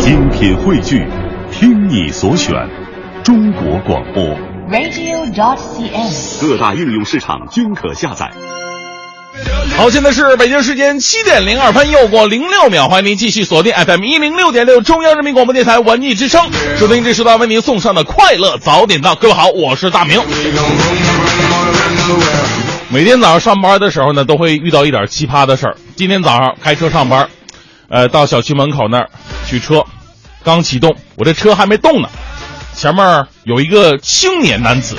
精品汇聚，听你所选，中国广播。radio.dot.cn，。各大应用市场均可下载。好，现在是北京时间七点零二分，又过零六秒，欢迎您继续锁定 FM 一零六点六中央人民广播电台文艺之声，收听这时段为您送上的快乐早点到。各位好，我是大明。每天早上上班的时候呢，都会遇到一点奇葩的事儿。今天早上开车上班，呃，到小区门口那儿取车，刚启动，我这车还没动呢，前面有一个青年男子，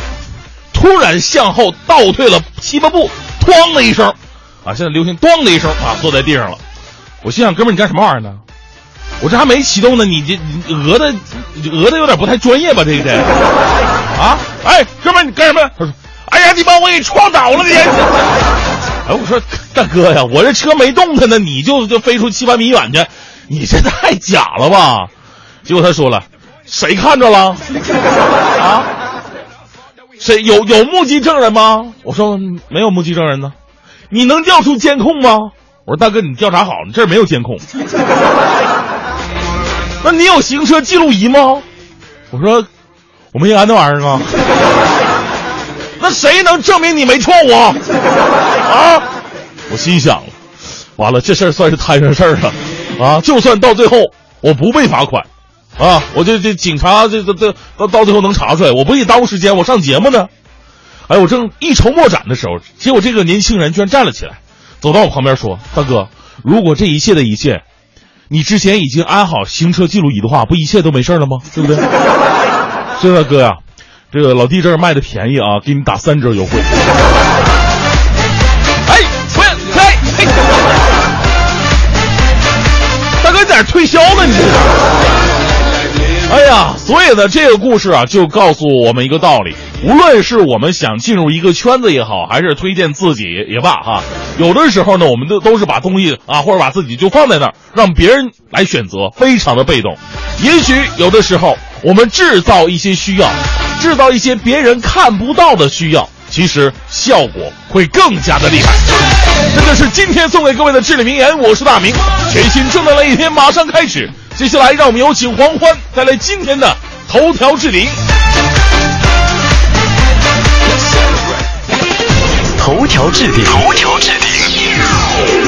突然向后倒退了七八步，咣的一声，啊，现在流行咣的一声啊，坐在地上了。我心想，哥们，你干什么玩意儿呢？我这还没启动呢，你这你讹的讹的有点不太专业吧？这个这啊，哎，哥们，你干什么？他说，哎呀，你把我给撞倒了，你！我说大哥呀，我这车没动弹呢，你就就飞出七八米远去，你这太假了吧？结果他说了，谁看着了？啊？谁有有目击证人吗？我说没有目击证人呢。你能调出监控吗？我说大哥，你调查好，你这儿没有监控。那你有行车记录仪吗？我说我没安那玩意儿啊。那谁能证明你没撞我？啊！我心想，完了，这事儿算是摊上事儿了，啊！就算到最后我不被罚款，啊，我这这警察这这这到到最后能查出来，我不也耽误时间，我上节目呢。哎，我正一筹莫展的时候，结果这个年轻人居然站了起来，走到我旁边说：“大哥，如果这一切的一切，你之前已经安好行车记录仪的话，不一切都没事了吗？对不对？” 所以大哥呀、这个老弟这儿卖的便宜啊，给你打三折优惠。哎，不是，嘿，大哥，你在这推销呢？你？哎呀，所以呢，这个故事啊，就告诉我们一个道理：无论是我们想进入一个圈子也好，还是推荐自己也罢，哈，有的时候呢，我们都都是把东西啊，或者把自己就放在那儿，让别人来选择，非常的被动。也许有的时候，我们制造一些需要，制造一些别人看不到的需要，其实效果会更加的厉害。这就是今天送给各位的至理名言。我是大明，全新正能量一天马上开始。接下来，让我们有请黄欢带来今天的头条置顶。头条置顶，头条置顶。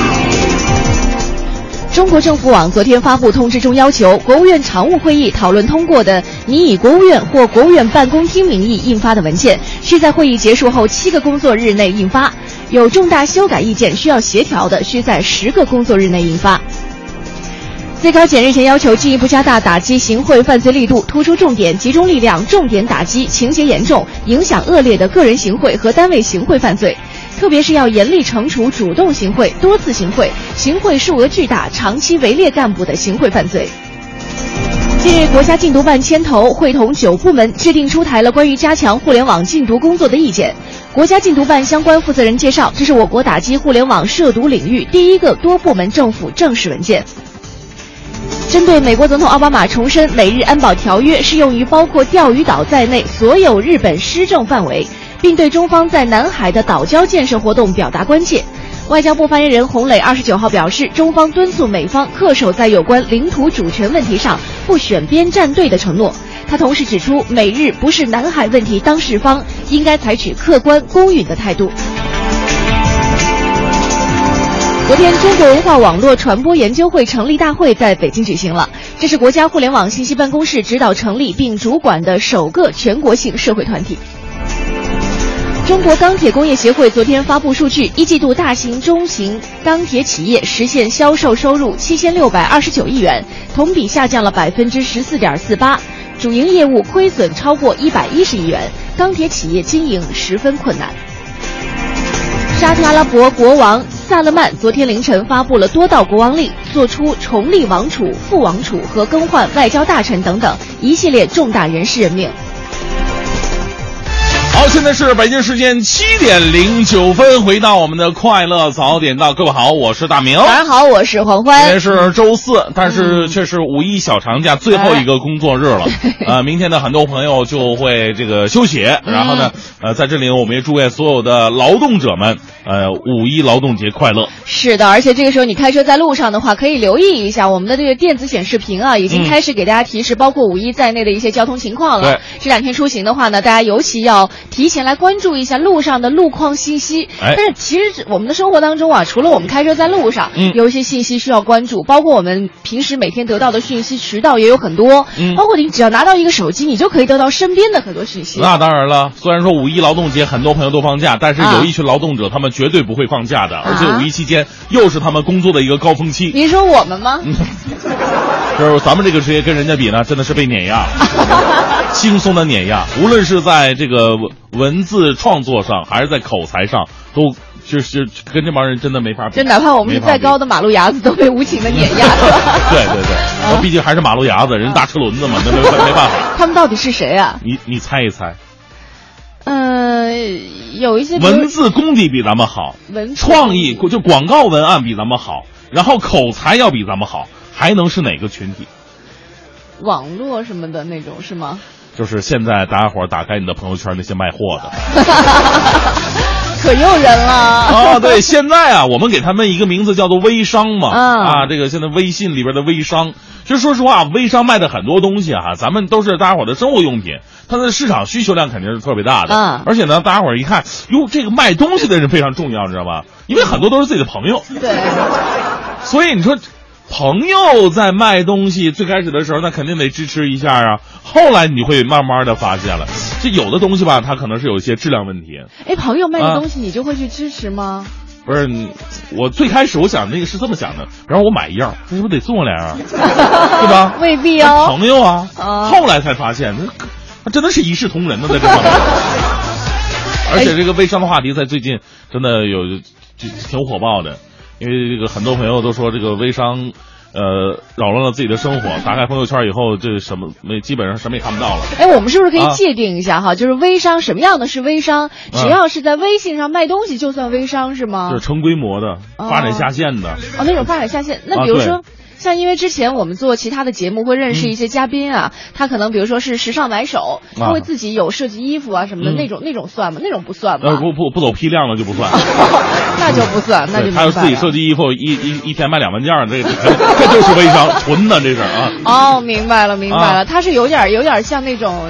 中国政府网昨天发布通知中要求，国务院常务会议讨论通过的拟以国务院或国务院办公厅名义印发的文件，需在会议结束后七个工作日内印发；有重大修改意见需要协调的，需在十个工作日内印发。最高检日前要求进一步加大打击行贿犯罪力度，突出重点，集中力量，重点打击情节严重、影响恶劣的个人行贿和单位行贿犯罪。特别是要严厉惩处主动行贿、多次行贿、行贿数额巨大、长期围猎干部的行贿犯罪。近日，国家禁毒办牵头会同九部门制定出台了关于加强互联网禁毒工作的意见。国家禁毒办相关负责人介绍，这是我国打击互联网涉毒领域第一个多部门政府正式文件。针对美国总统奥巴马重申美日安保条约适用于包括钓鱼岛在内所有日本施政范围，并对中方在南海的岛礁建设活动表达关切。外交部发言人洪磊二十九号表示，中方敦促美方恪守在有关领土主权问题上不选边站队的承诺。他同时指出，美日不是南海问题当事方，应该采取客观公允的态度。昨天，中国文化网络传播研究会成立大会在北京举行了。这是国家互联网信息办公室指导成立并主管的首个全国性社会团体。中国钢铁工业协会昨天发布数据，一季度大型、中型钢铁企业实现销售收入七千六百二十九亿元，同比下降了百分之十四点四八，主营业务亏损超过一百一十亿元，钢铁企业经营十分困难。沙特阿拉伯国王萨勒曼昨天凌晨发布了多道国王令，做出重立王储、副王储和更换外交大臣等等一系列重大人事任命。好，现在是北京时间七点零九分，回到我们的快乐早点到，各位好，我是大明。晚上好，我是黄欢今天。是周四，但是却是五一小长假最后一个工作日了。呃，明天呢，很多朋友就会这个休息，然后呢，呃，在这里我们也祝愿所有的劳动者们，呃，五一劳动节快乐。是的，而且这个时候你开车在路上的话，可以留意一下我们的这个电子显示屏啊，已经开始给大家提示，包括五一在内的一些交通情况了。对这两天出行的话呢，大家尤其要提前来关注一下路上的路况信息。哎但是其实我们的生活当中啊，除了我们开车在路上，嗯有一些信息需要关注，包括我们平时每天得到的讯息渠道也有很多，嗯包括你只要拿到一个手机，你就可以得到身边的很多讯息。那当然了，虽然说五一劳动节很多朋友都放假，但是啊有一群劳动者他们绝对不会放假的，而且五一期间又是他们工作的一个高峰期。您说我们吗？嗯 就是咱们这个职业跟人家比呢，真的是被碾压，轻松的碾压。无论是在这个文文字创作上，还是在口才上，都就是跟这帮人真的没法比。就哪怕我们再高的马路牙子，都被无情的碾压。对对 对，我毕竟还是马路牙子，人大车轮子嘛，那没办法。他们到底是谁啊？你你猜一猜，嗯、有一些文字功底比咱们好，文字创意就广告文案比咱们好，然后口才要比咱们好，还能是哪个群体？网络什么的那种是吗？就是现在大家伙儿打开你的朋友圈，那些卖货的。可诱人了。啊，对，现在啊，我们给他们一个名字叫做微商嘛，嗯。啊，这个现在微信里边的微商，其实说实话，微商卖的很多东西啊，咱们都是大家伙的生活用品，它的市场需求量肯定是特别大的，嗯。而且呢，大家伙儿一看，哟，这个卖东西的人非常重要，知道吧？因为很多都是自己的朋友，对，所以你说。朋友在卖东西，最开始的时候，那肯定得支持一下啊。后来你会慢慢的发现了，这有的东西吧，它可能是有一些质量问题。哎，朋友卖的啊东西你就会去支持吗？不是，我最开始我想那个是这么想的，然后我买一样，那是不是得送我俩样，对吧？未必哦。朋友啊，啊后来才发现，那那真的是一视同仁的在这方面。而且这个微商的话题在最近真的有就挺火爆的，因为这个很多朋友都说这个微商。呃，扰乱了自己的生活。打开朋友圈以后，这什么没基本上什么也看不到了。哎，我们是不是可以啊界定一下哈？就是微商什么样的是微商？只要是在微信上卖东西就算微商是吗？就是成规模的、哦发展下线的，哦，那种发展下线。那比如说，像因为之前我们做其他的节目会认识一些嘉宾啊，他可能比如说是时尚买手，他会自己有设计衣服啊什么的，嗯那种那种算吗？那种不算吗？呃，不不不走批量的就不算。那就不算，那就他要自己设计衣服，一一一天卖两万件儿，这这 这就是微商，纯的这是啊。哦，明白了，明白了，啊它是有点有点像那种。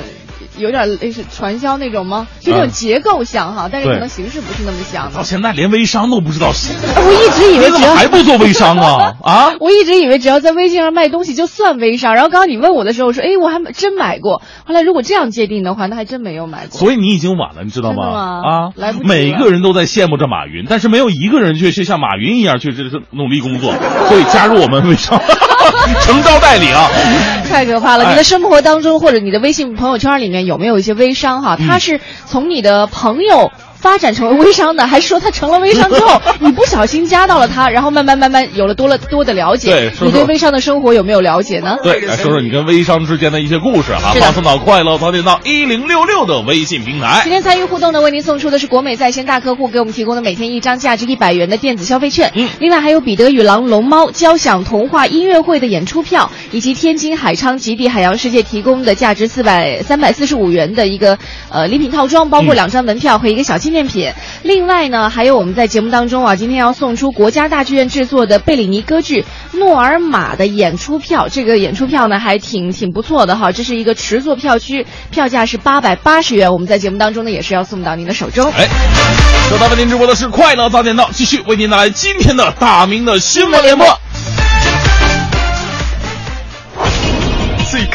有点类似传销那种吗？就那种啊结构像哈，但是可能形式不是那么像到。现在连微商都不知道是，我一直以为你怎只要么还不做微商啊？啊？我一直以为只要在微信上卖东西就算微商，然后刚刚你问我的时候，我说，哎，我还真买过。后来如果这样界定的话，那还真没有买过。所以你已经晚了，你知道吗啊来不，及每个人都在羡慕着马云，但是没有一个人却是像马云一样去这是努力工作。所以加入我们微商，诚招代理啊！太可怕了！哎你的生活当中或者你的微信朋友圈里面有没有一些微商哈？嗯他是从你的朋友。发展成为微商的，还是说他成了微商之后，你不小心加到了他，然后慢慢慢慢有了多了多的了解？对说说你对微商的生活有没有了解呢？对，来说说你跟微商之间的一些故事哈，是的放送到快乐早点到一零六六的微信平台今。天参与互动的，为您送出的是国美在线大客户给我们提供的每天一张价值一百元的电子消费券。嗯另外还有彼得与狼龙猫交响童话音乐会的演出票，以及天津海昌极地海洋世界提供的价值四百三百四十五元的一个呃礼品套装，包括嗯两张门票和一个小纪念品。另外呢，还有我们在节目当中啊，今天要送出国家大剧院制作的贝里尼歌剧《诺尔玛》的演出票。这个演出票呢还挺挺不错的哈，这是一个持座票区，票价是八百八十元。我们在节目当中呢也是要送到您的手中。哎，正在为您直播的是快乐早点到，继续为您带来今天的大明的新闻联播。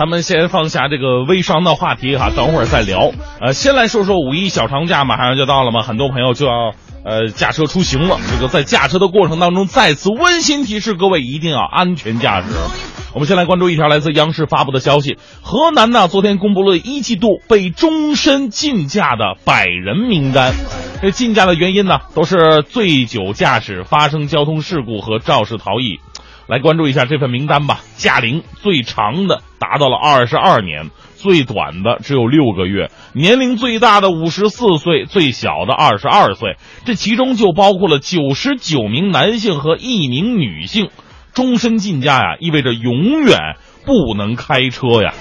咱们先放下这个微商的话题哈，等会儿再聊。呃，先来说说五一小长假马上就到了嘛，很多朋友就要呃驾车出行了。这个在驾车的过程当中，再次温馨提示各位一定要安全驾驶。我们先来关注一条来自央视发布的消息：河南呢昨天公布了一季度被终身禁驾的百人名单。这禁驾的原因呢，都是醉酒驾驶、发生交通事故和肇事逃逸。来关注一下这份名单吧。驾龄最长的达到了二十二年，最短的只有六个月，年龄最大的五十四岁，最小的二十二岁。这其中就包括了九十九名男性和一名女性。终身禁驾呀，意味着永远不能开车呀。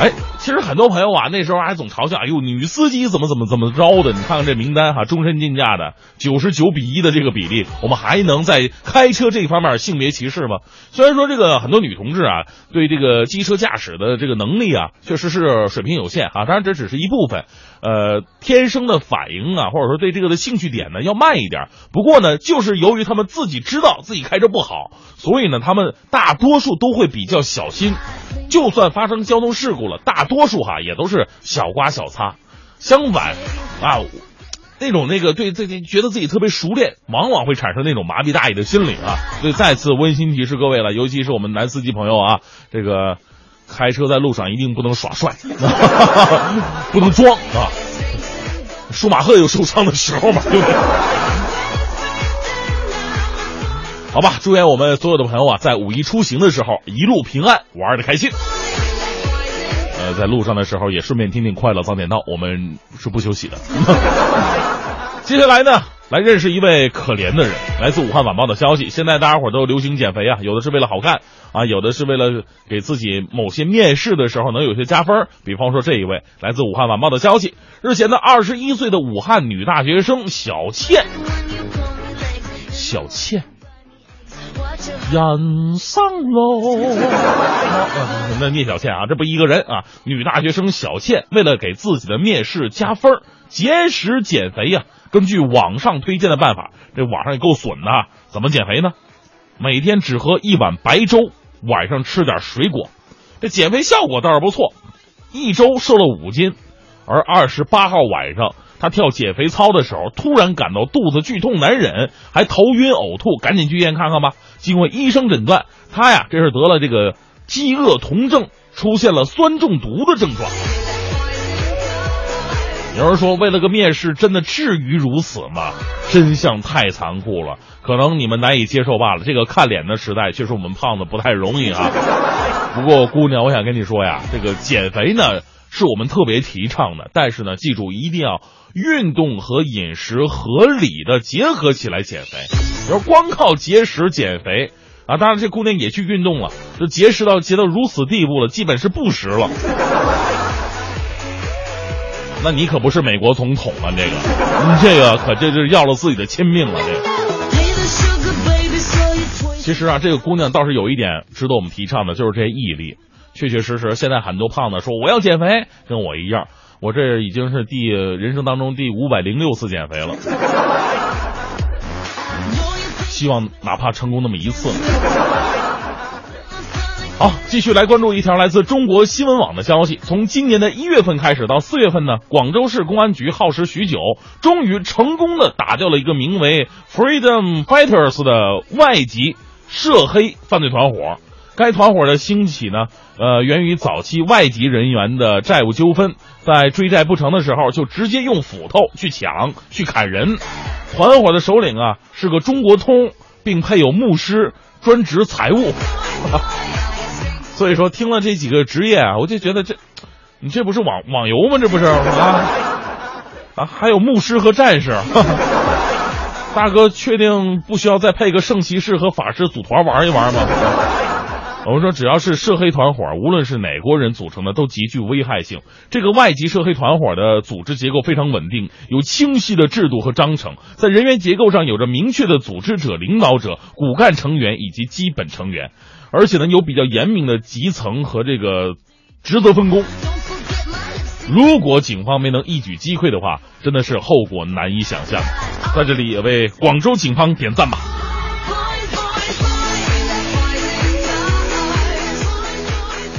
哎，其实很多朋友啊，那时候还总嘲笑，哎呦，女司机怎么怎么怎么着的？你看看这名单哈，终身禁驾的九十九比一的这个比例，我们还能在开车这方面性别歧视吗？虽然说这个很多女同志啊，对这个机车驾驶的这个能力啊，确实是水平有限哈，当然这只是一部分。呃，天生的反应啊，或者说对这个的兴趣点呢，要慢一点。不过呢，就是由于他们自己知道自己开车不好，所以呢，他们大多数都会比较小心。就算发生交通事故了，大多数哈也都是小刮小擦。相反，啊，那种那个对自己觉得自己特别熟练，往往会产生那种麻痹大意的心理啊。所以再次温馨提示各位了，尤其是我们男司机朋友啊，这个。开车在路上一定不能耍帅，不能装啊！舒马赫有受伤的时候嘛，对不对？好吧，祝愿我们所有的朋友啊，在五一出行的时候一路平安，玩的开心。呃，在路上的时候也顺便听听快乐早点到，我们是不休息的。接下来呢？来认识一位可怜的人，来自武汉晚报的消息。现在大家伙都流行减肥啊，有的是为了好看啊，有的是为了给自己某些面试的时候能有些加分。比方说这一位，来自武汉晚报的消息，日前的二十一岁的武汉女大学生小倩，小倩，人生路，那聂小倩啊，这不一个人啊，女大学生小倩为了给自己的面试加分，节食减肥呀。根据网上推荐的办法，这网上也够损的。怎么减肥呢？每天只喝一碗白粥，晚上吃点水果，这减肥效果倒是不错。一周瘦了五斤，而二十八号晚上，他跳减肥操的时候，突然感到肚子剧痛难忍，还头晕呕吐，赶紧去医院看看吧。经过医生诊断，他呀这是得了这个饥饿酮症，出现了酸中毒的症状。有人说，为了个面试，真的至于如此吗？真相太残酷了，可能你们难以接受罢了。这个看脸的时代，确实我们胖子不太容易啊。不过，姑娘，我想跟你说呀，这个减肥呢，是我们特别提倡的。但是呢，记住一定要运动和饮食合理的结合起来减肥。要光靠节食减肥啊，当然这姑娘也去运动了，就节食到节到如此地步了，基本是不食了。那你可不是美国总统啊！这个，你这个可这是要了自己的亲命了。这个，其实啊，这个姑娘倒是有一点值得我们提倡的，就是这毅力。确确实实，现在很多胖子说我要减肥，跟我一样，我这已经是第人生当中第五百零六次减肥了。希望哪怕成功那么一次。好，继续来关注一条来自中国新闻网的消息。从今年的一月份开始到四月份呢，广州市公安局耗时许久，终于成功的打掉了一个名为 Freedom Fighters 的外籍涉黑犯罪团伙。该团伙的兴起呢，呃，源于早期外籍人员的债务纠纷，在追债不成的时候，就直接用斧头去抢、去砍人。团伙的首领啊是个中国通，并配有牧师，专职财务。所以说，听了这几个职业啊，我就觉得这，你这不是网网游吗？这不是啊啊！还有牧师和战士，大哥确定不需要再配个圣骑士和法师组团玩一玩吗？我们说，只要是涉黑团伙，无论是哪国人组成的，都极具危害性。这个外籍涉黑团伙的组织结构非常稳定，有清晰的制度和章程，在人员结构上有着明确的组织者、领导者、骨干成员以及基本成员。而且呢，有比较严明的基层和这个职责分工。如果警方没能一举击溃的话，真的是后果难以想象。在这里也为广州警方点赞吧。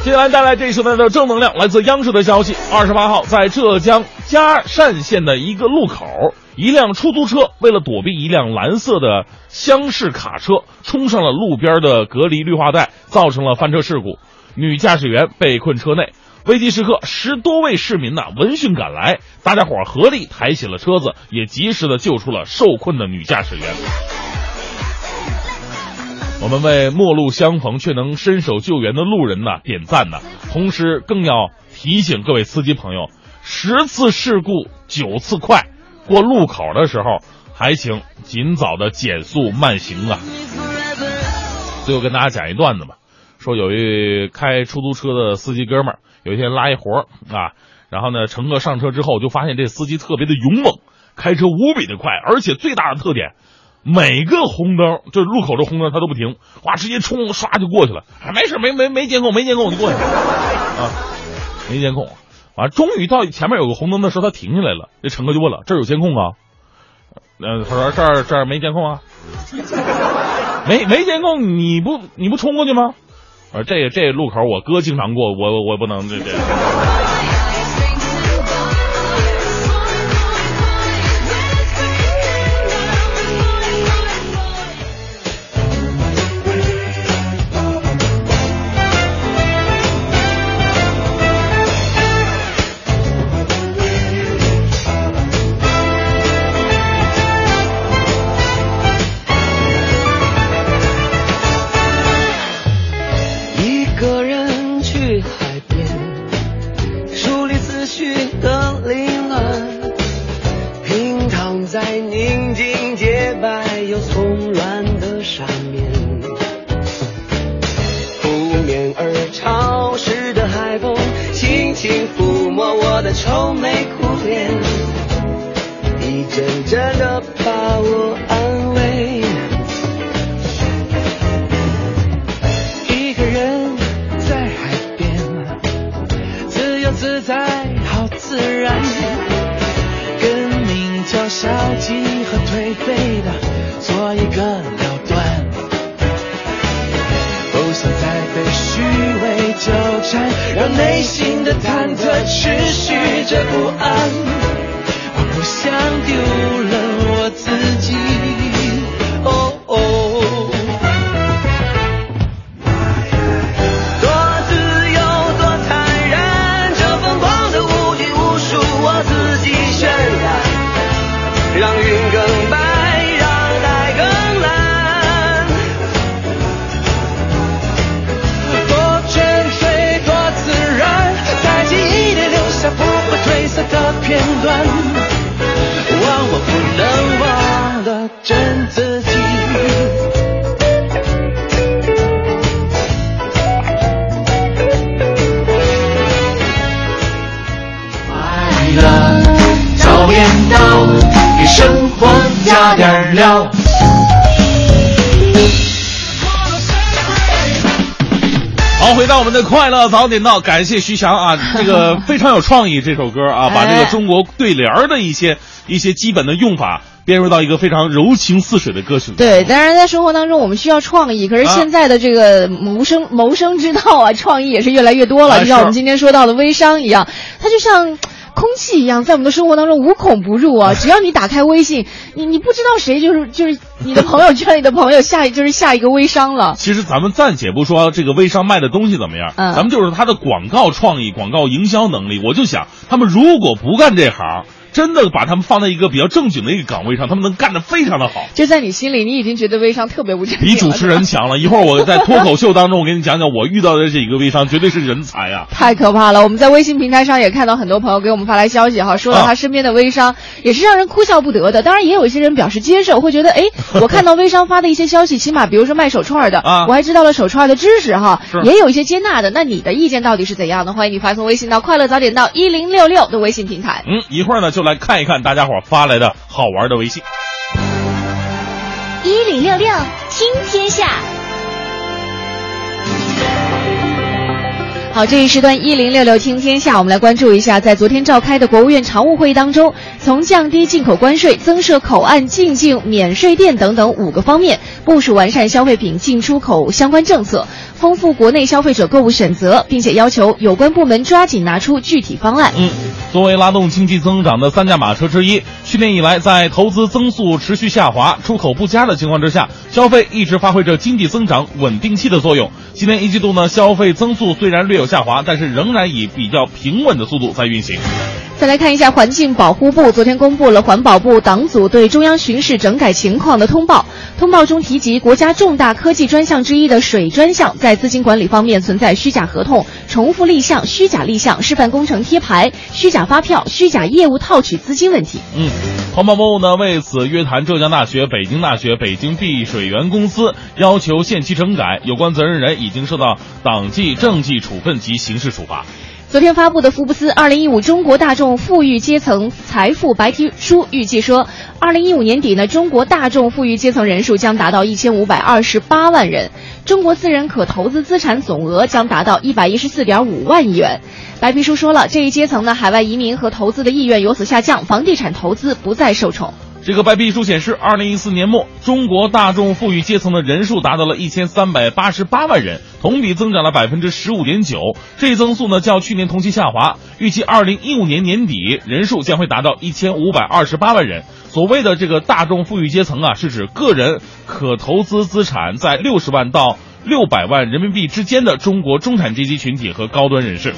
接下来带来这一时段的正能量，来自央视的消息。二十八号，在浙江嘉善县的一个路口，一辆出租车为了躲避一辆蓝色的厢式卡车，冲上了路边的隔离绿化带，造成了翻车事故。女驾驶员被困车内，危急时刻，十多位市民呐闻讯赶来，大家伙合力抬起了车子，也及时的救出了受困的女驾驶员。我们为陌路相逢却能伸手救援的路人呢点赞呢，同时更要提醒各位司机朋友：十次事故九次快，过路口的时候还请尽早的减速慢行啊。最后跟大家讲一段子吧，说有一开出租车的司机哥们儿，有一天拉一活儿啊，然后呢，乘客上车之后就发现这司机特别的勇猛，开车无比的快，而且最大的特点。每个红灯就是路口的红灯，他都不停，哇，直接冲，唰就过去了。啊，没事，没没没监控，没监控我就过去了。啊，没监控。完，终于到前面有个红灯的时候，他停下来了。这乘客就问了：“这儿有监控啊？”呃，他说：“这儿这儿没监控啊。”没没监控，你不你不冲过去吗？啊，这这路口我哥经常过，我我不能这这。去的凌乱，平躺在宁静让内心的忐忑持续着不安。我不想丢了好，回到我们的快乐早点到，感谢徐翔啊，这个非常有创意这首歌啊，把这个中国对联儿的一些一些基本的用法编入到一个非常柔情似水的歌曲。对，当然在生活当中我们需要创意，可是啊现在的这个谋生、谋生之道啊，创意也是越来越多了。啊就像我们今天说到的微商一样，它就像。空气一样，在我们的生活当中无孔不入啊！只要你打开微信，你你不知道谁就是就是你的朋友圈里的朋友下一 就是下一个微商了。其实咱们暂且不说这个微商卖的东西怎么样，嗯咱们就是他的广告创意、广告营销能力。我就想，他们如果不干这行，真的把他们放在一个比较正经的一个岗位上，他们能干得非常的好。就在你心里，你已经觉得微商特别不正经比 主持人强了。一会儿我在脱口秀当中，我给你讲讲我遇到的这几个微商，绝对是人才啊！太可怕了！我们在微信平台上也看到很多朋友给我们发来消息哈，说了啊他身边的微商、也是让人哭笑不得的。当然，也有一些人表示接受，会觉得哎，我看到 微商发的一些消息，起码比如说卖手串的，啊我还知道了手串的知识哈，也有一些接纳的。那你的意见到底是怎样的？欢迎你发送微信到“快乐早点到一零六六”的微信平台。嗯，一会儿呢就来看一看大家伙发来的好玩的微信。一零六六听天下，好，这一时段一零六六听天下，我们来关注一下，在昨天召开的国务院常务会议当中，从降低进口关税、增设口岸进境免税店等等五个方面，部署完善消费品进出口相关政策，丰富国内消费者购物选择，并且要求有关部门抓紧拿出具体方案。嗯，作为拉动经济增长的三驾马车之一，去年以来在投资增速持续下滑、出口不佳的情况之下，消费一直发挥着经济增长稳定器的作用。今年一季度呢，消费增速虽然略有下滑，但是仍然以比较平稳的速度在运行。再来看一下环境保护部昨天公布了环保部党组对中央巡视整改情况的通报。通报中提及，国家重大科技专项之一的水专项，在资金管理方面存在虚假合同、重复立项、虚假立项、示范工程贴牌、虚假发票、虚假业务套取资金问题。嗯，环保部呢为此约谈浙江大学、北京大学、北京碧水源公司，要求限期整改，有关责任人已经受到党纪、政纪处分及刑事处罚。昨天发布的福布斯二零一五中国大众富裕阶层财富白皮书预计说，二零一五年底呢，中国大众富裕阶层人数将达到一千五百二十八万人，中国私人可投资资产总额将达到一百一十四点五万亿元。白皮书说了，这一阶层呢，海外移民和投资的意愿有所下降，房地产投资不再受宠。这个白皮书显示，二零一四年末，中国大众富裕阶层的人数达到了一千三百八十八万人，同比增长了百分之十五点九。这一增速呢，较去年同期下滑。预计二零一五年年底，人数将会达到一千五百二十八万人。所谓的这个大众富裕阶层啊，是指个人可投资资产在六十万到六百万人民币之间的中国中产阶级群体和高端人士。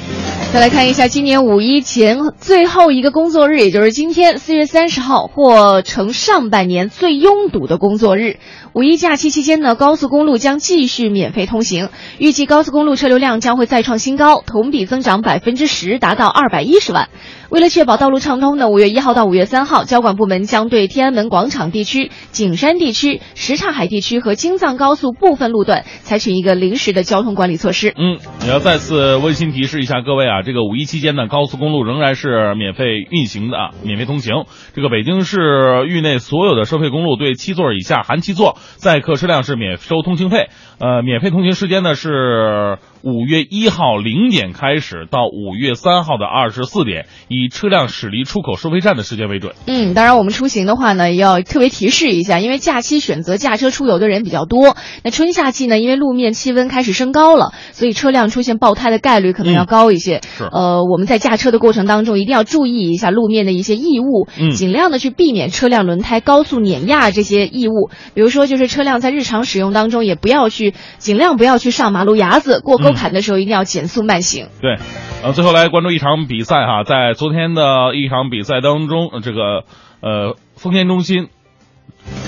再来看一下今年五一前最后一个工作日，也就是今天四月三十号，或成上半年最拥堵的工作日。五一假期期间呢，高速公路将继续免费通行，预计高速公路车流量将会再创新高，同比增长百分之十，达到二百一十万。为了确保道路畅通呢，五月一号到五月三号，交管部门将对天安门广场地区、景山地区、什刹海地区和京藏高速部分路段采取一个临时的交通管理措施。嗯，也要再次温馨提示一下各位啊，这个五一期间呢，高速公路仍然是免费运行的，免费通行。这个北京市域内所有的收费公路对七座以下含七座载客车辆是免收通行费。呃，免费通行时间呢是五月一号零点开始到五月三号的二十四点，以车辆驶离出口收费站的时间为准。嗯，当然我们出行的话呢，要特别提示一下，因为假期选择驾车出游的人比较多。那春夏季呢，因为路面气温开始升高了，所以车辆出现爆胎的概率可能要高一些。是呃，我们在驾车的过程当中一定要注意一下路面的一些异物，嗯尽量的去避免车辆轮胎高速碾压这些异物。比如说，就是车辆在日常使用当中也不要去，尽量不要去上马路牙子，过沟盘的时候一定要减速慢行。对，呃，最后来关注一场比赛哈，在昨天的一场比赛当中，这个呃丰田中心。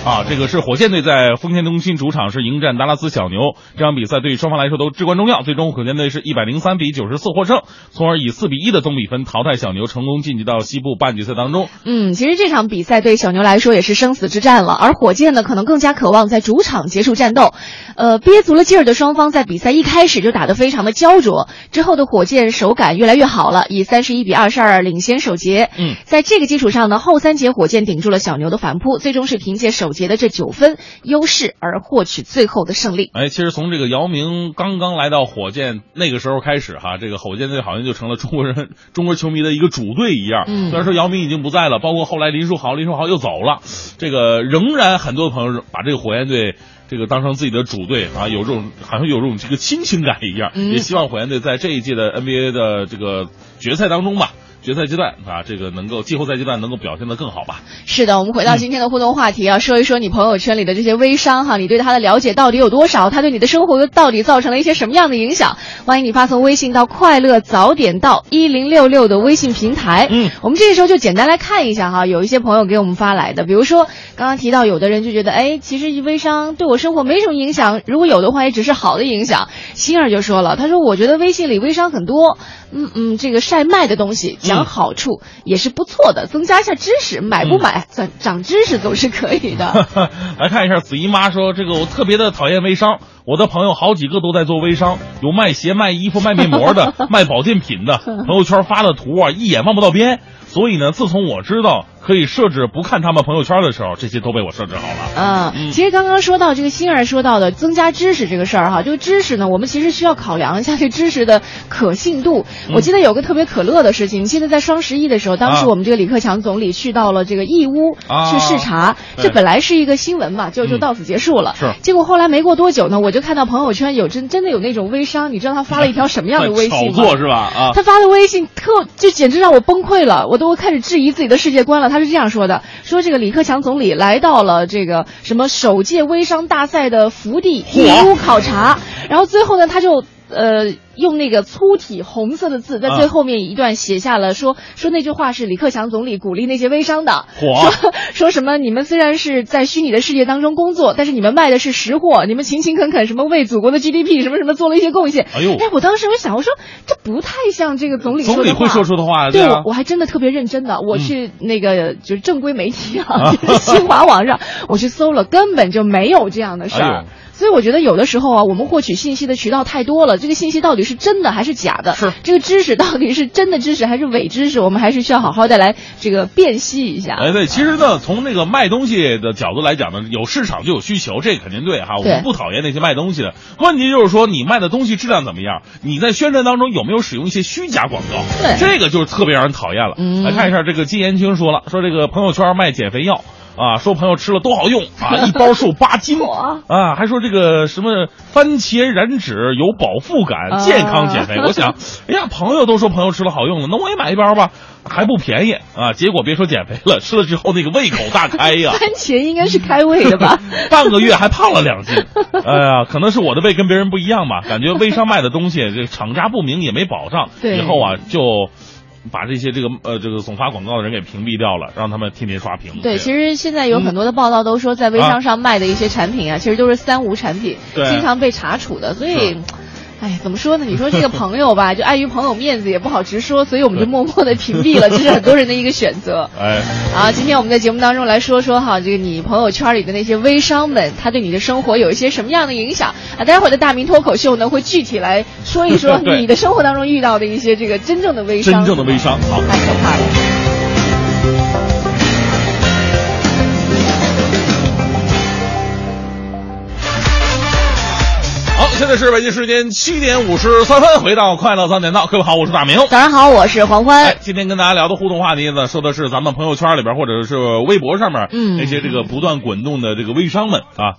啊，这个是火箭队在丰田中心主场是迎战达拉斯小牛，这场比赛对于双方来说都至关重要。最终火箭队是一百零三比九十四获胜，从而以四比一的总比分淘汰小牛，成功晋级到西部半决赛当中。嗯，其实这场比赛对小牛来说也是生死之战了，而火箭呢，可能更加渴望在主场结束战斗。呃，憋足了劲儿的双方在比赛一开始就打得非常的焦灼，之后的火箭手感越来越好了，以三十一比二十二领先首节。嗯，在这个基础上呢，后三节火箭顶住了小牛的反扑，最终是凭借首节的这九分优势而获取最后的胜利。哎，其实从这个姚明刚刚来到火箭那个时候开始哈，这个火箭队好像就成了中国人、中国球迷的一个主队一样。嗯虽然说姚明已经不在了，包括后来林书豪，林书豪又走了，这个仍然很多朋友把这个火箭队这个当成自己的主队啊，有这种好像有这种这个亲情感一样。嗯也希望火箭队在这一届的 NBA 的这个决赛当中吧。决赛阶段啊，这个能够季后赛阶段能够表现得更好吧？是的，我们回到今天的互动话题啊，说一说你朋友圈里的这些微商哈，你对他的了解到底有多少？他对你的生活又到底造成了一些什么样的影响？欢迎你发送微信到“快乐早点到一零六六”的微信平台。嗯，我们这个时候就简单来看一下哈，有一些朋友给我们发来的，比如说刚刚提到，有的人就觉得，哎，其实微商对我生活没什么影响，如果有的话，也只是好的影响。星儿就说了，他说我觉得微信里微商很多，嗯嗯，这个晒卖的东西讲好处。也是不错的，增加一下知识，买不买，长长知识总是可以的。来看一下，子怡妈说：“这个我特别的讨厌微商，我的朋友好几个都在做微商，有卖鞋、卖衣服、卖面膜的，卖保健品的，朋友圈发的图啊，一眼望不到边。所以呢，自从我知道可以设置不看他们朋友圈的时候，这些都被我设置好了。嗯，其实刚刚说到这个星儿说到的增加知识这个事儿哈，这个知识呢，我们其实需要考量一下这知识的可信度。我记得有个特别可乐的事情，你记得在双十一的时候，当时我们这个李克强总理去到了这个义乌去视察，这本来是一个新闻嘛，就就到此结束了。是。结果后来没过多久呢，我就看到朋友圈有真真的有那种微商，你知道他发了一条什么样的微信吗？炒作是吧？啊。他发的微信特就简直让我崩溃了，我都开始质疑自己的世界观了。他他是这样说的：说这个李克强总理来到了这个什么首届微商大赛的福地义乌考察，然后最后呢，他就。呃，用那个粗体红色的字在最后面一段写下了说说那句话是李克强总理鼓励那些微商的，说说什么你们虽然是在虚拟的世界当中工作，但是你们卖的是实货，你们勤勤恳恳什么为祖国的 GDP 什么什么做了一些贡献。哎呦，哎，我当时我想我说这不太像这个总理总理会说出的话，对，我还真的特别认真的，我去那个就是正规媒体啊，新华网上我去搜了，根本就没有这样的事儿。所以我觉得有的时候啊，我们获取信息的渠道太多了，这个信息到底是真的还是假的？是这个知识到底是真的知识还是伪知识？我们还是需要好好的来这个辨析一下。哎，对，其实呢，从那个卖东西的角度来讲呢，有市场就有需求，这肯定对哈。我们不讨厌那些卖东西的，问题就是说你卖的东西质量怎么样？你在宣传当中有没有使用一些虚假广告？对，这个就是特别让人讨厌了。来看一下这个金延青说了，说这个朋友圈卖减肥药。啊，说朋友吃了多好用啊，一包瘦八斤 啊，还说这个什么番茄燃脂有饱腹感，健康减肥。我想，哎呀，朋友都说朋友吃了好用了，那我也买一包吧，还不便宜啊。结果别说减肥了，吃了之后那个胃口大开呀。番茄应该是开胃的吧？半个月还胖了两斤。哎呀，可能是我的胃跟别人不一样吧，感觉微商卖的东西，这厂家不明也没保障，以后啊就。把这些这个呃这个总发广告的人给屏蔽掉了，让他们天天刷屏。对，其实现在有很多的报道都说，在微商上卖的一些产品啊，其实都是三无产品，经常被查处的，所以。哎，怎么说呢？你说这个朋友吧，就碍于朋友面子，也不好直说，所以我们就默默的屏蔽了。这是很多人的一个选择。哎，啊，今天我们在节目当中来说说哈，这个你朋友圈里的那些微商们，他对你的生活有一些什么样的影响啊？待会儿的大明脱口秀呢，会具体来说一说 你的生活当中遇到的一些这个真正的微商。真正的微商，好，太可怕了。现在是北京时间七点五十三分，回到快乐三点到，各位好，我是大明。早上好，我是黄欢。今天跟大家聊的互动话题呢，说的是咱们朋友圈里边或者是微博上面，嗯，那些这个不断滚动的这个微商们啊。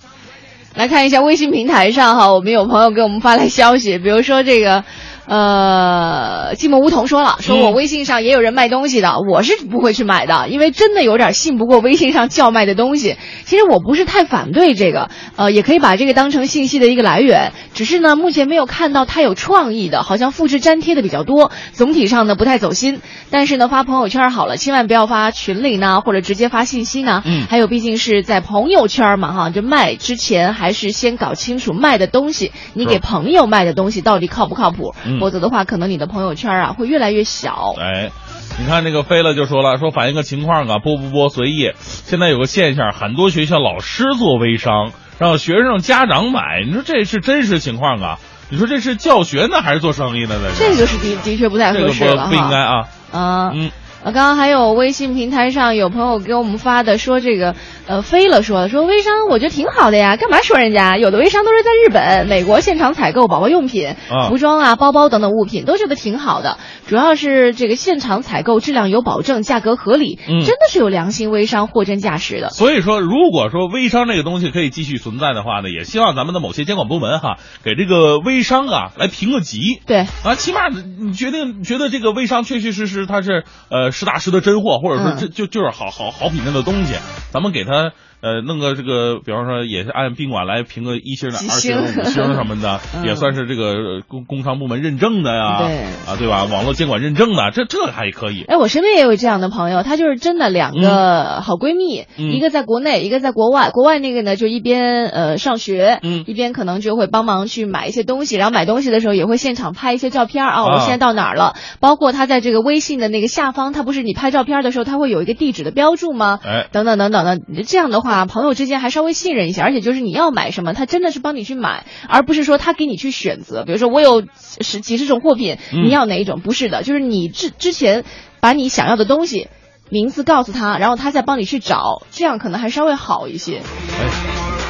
来看一下微信平台上哈，我们有朋友给我们发来消息，比如说这个。呃，寂寞梧桐说了，说我微信上也有人卖东西的，我是不会去买的，因为真的有点信不过微信上叫卖的东西。其实我不是太反对这个，呃，也可以把这个当成信息的一个来源，只是呢，目前没有看到太有创意的，好像复制粘贴的比较多，总体上呢不太走心。但是呢，发朋友圈好了，千万不要发群里呢，或者直接发信息呢。嗯。还有，毕竟是在朋友圈嘛，哈，就卖之前还是先搞清楚卖的东西，你给朋友卖的东西到底靠不靠谱。嗯。否则的话，可能你的朋友圈啊会越来越小。哎，你看那个飞了就说了，说反映个情况啊，播不播随意。现在有个现象，很多学校老师做微商，让学生家长买，你说这是真实情况啊？你说这是教学呢，还是做生意呢？这个是的的确不太合适了，不应该啊。啊，嗯。呃，刚刚还有微信平台上有朋友给我们发的，说这个，呃，飞了说说微商，我觉得挺好的呀，干嘛说人家？有的微商都是在日本、美国现场采购宝宝用品、服装啊、包包等等物品，都觉得挺好的。主要是这个现场采购质量有保证，价格合理，真的是有良心微商货真价实的。所以说，如果说微商这个东西可以继续存在的话呢，也希望咱们的某些监管部门哈，给这个微商啊来评个级。对啊，起码你决定觉得这个微商确确实实他是呃。实打实的真货，或者说这就就是好好好品质的东西，咱们给他。呃，弄个这个，比方说也是按宾馆来评个一星的、二星、五星什么的，也算是这个工工商部门认证的呀，对啊，对吧？网络监管认证的，这这还可以。哎，我身边也有这样的朋友，她就是真的两个好闺蜜，一个在国内，一个在国外。国外那个呢，就一边呃上学，嗯，一边可能就会帮忙去买一些东西，然后买东西的时候也会现场拍一些照片啊，我现在到哪儿了？包括她在这个微信的那个下方，她不是你拍照片的时候，她会有一个地址的标注吗？哎，等等等等的，这样的话，朋友之间还。稍微信任一些，而且就是你要买什么，他真的是帮你去买，而不是说他给你去选择。比如说我有十几十种货品，你要哪一种？不是的，就是你之之前把你想要的东西名字告诉他，然后他再帮你去找，这样可能还稍微好一些。哎，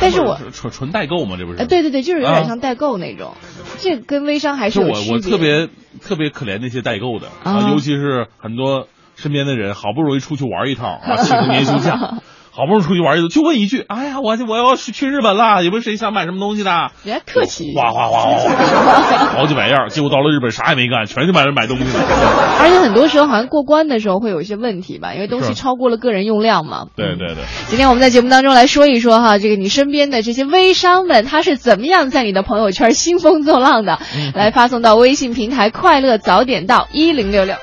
但是我纯纯代购嘛，这不是？呃，对对对，就是有啊点像代购那种，这跟微商还是是我。我特别特别可怜那些代购的啊尤其是很多身边的人，好不容易出去玩一趟啊，请个年休假。好不容易出去玩一次，就问一句：“哎呀，我我要去去日本了，有没有谁想买什么东西的？”人家客气，哗哗哗哗哗，好几百样，结果到了日本啥也没干，全是买人买东西的。而且很多时候好像过关的时候会有一些问题吧，因为东西超过了个人用量嘛。对对对，今天我们在节目当中来说一说哈，这个你身边的这些微商们，他是怎么样在你的朋友圈兴风作浪的？嗯 来发送到微信平台“快乐早点到一零六六”。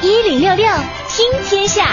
一零六六听天下，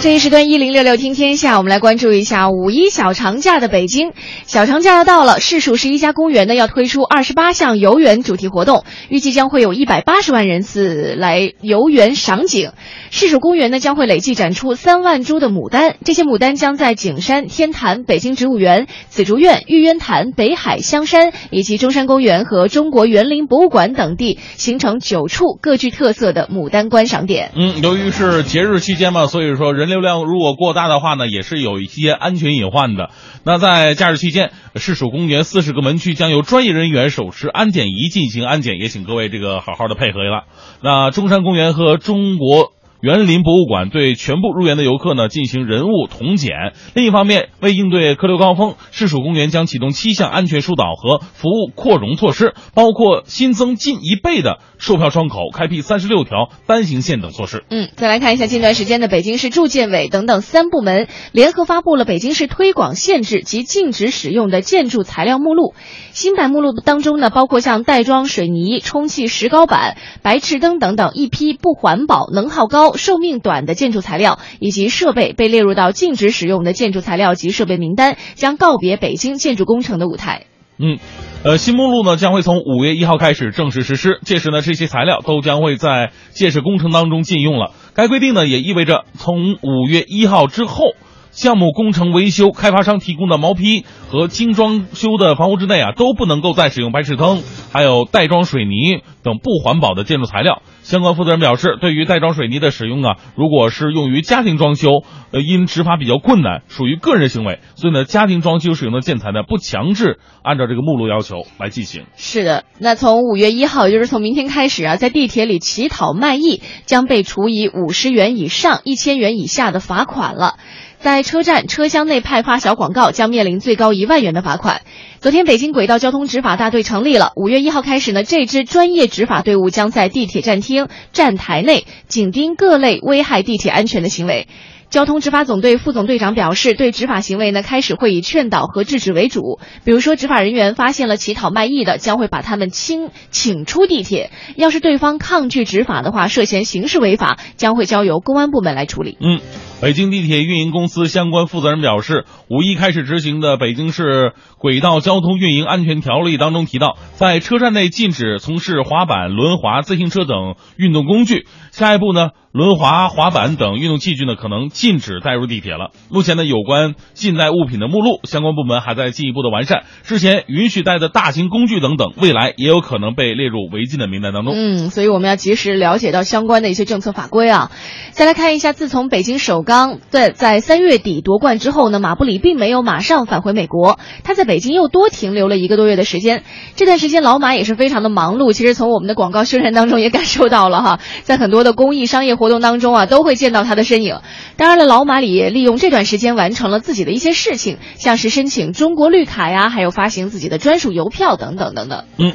这一时段一零六六听天下，我们来关注一下五一小长假的北京。小长假要到了，市属十一家公园呢要推出二十八项游园主题活动，预计将会有一百八十万人次来游园赏景。市属公园呢将会累计展出三万株的牡丹，这些牡丹将在景山、天坛、北京植物园、紫竹院、玉渊潭、北海香山以及中山公园和中国园林博物馆等地形成九处各具特色的牡丹观赏点。嗯，由于是节日期间嘛，所以说人流量如果过大的话呢，也是有一些安全隐患的。那在假日期间，市属公园四十个门区将由专业人员手持安检仪进行安检，也请各位这个好好的配合了。那中山公园和中国。园林博物馆对全部入园的游客呢进行人物同检。另一方面，为应对客流高峰，市属公园将启动七项安全疏导和服务扩容措施，包括新增近一倍的售票窗口，开辟三十六条单行线等措施。嗯，再来看一下近段时间的北京市住建委等等三部门联合发布了北京市推广限制及禁止使用的建筑材料目录。新版目录当中呢，包括像袋装水泥、充气石膏板、白炽灯等等一批不环保、能耗高、寿命短的建筑材料以及设备被列入到禁止使用的建筑材料及设备名单，将告别北京建筑工程的舞台。嗯，呃，新目录呢将会从五月一号开始正式实施，届时呢这些材料都将会在建设工程当中禁用了。该规定呢也意味着从五月一号之后。项目工程维修开发商提供的毛坯和精装修的房屋之内啊，都不能够再使用白炽灯，还有袋装水泥等不环保的建筑材料。相关负责人表示，对于袋装水泥的使用啊，如果是用于家庭装修，呃，因执法比较困难，属于个人行为，所以呢，家庭装修使用的建材呢，不强制按照这个目录要求来进行。是的，那从五月一号，也就是从明天开始啊，在地铁里乞讨卖艺将被处以五十元以上一千元以下的罚款了。在车站车厢内派发小广告将面临最高一万元的罚款。昨天，北京轨道交通执法大队成立了。五月一号开始呢，这支专业执法队伍将在地铁站厅、站台内紧盯各类危害地铁安全的行为。交通执法总队副总队长表示，对执法行为呢，开始会以劝导和制止为主。比如说，执法人员发现了乞讨卖艺的，将会把他们请请出地铁；要是对方抗拒执法的话，涉嫌刑事违法，将会交由公安部门来处理。嗯，北京地铁运营公司相关负责人表示，五一开始执行的《北京市轨道交通运营安全条例》当中提到，在车站内禁止从事滑板、轮滑、自行车等运动工具。下一步呢，轮滑、滑板等运动器具呢，可能禁止带入地铁了。目前呢，有关禁带物品的目录，相关部门还在进一步的完善。之前允许带的大型工具等等，未来也有可能被列入违禁的名单当中。嗯，所以我们要及时了解到相关的一些政策法规啊。再来看一下，自从北京首钢在在三月底夺冠之后呢，马布里并没有马上返回美国，他在北京又多停留了一个多月的时间。这段时间，老马也是非常的忙碌。其实从我们的广告宣传当中也感受到了哈，在很多的公益商业活动当中啊，都会见到他的身影。当然了，老马里也利用这段时间完成了自己的一些事情，像是申请中国绿卡呀，还有发行自己的专属邮票等等等等。嗯。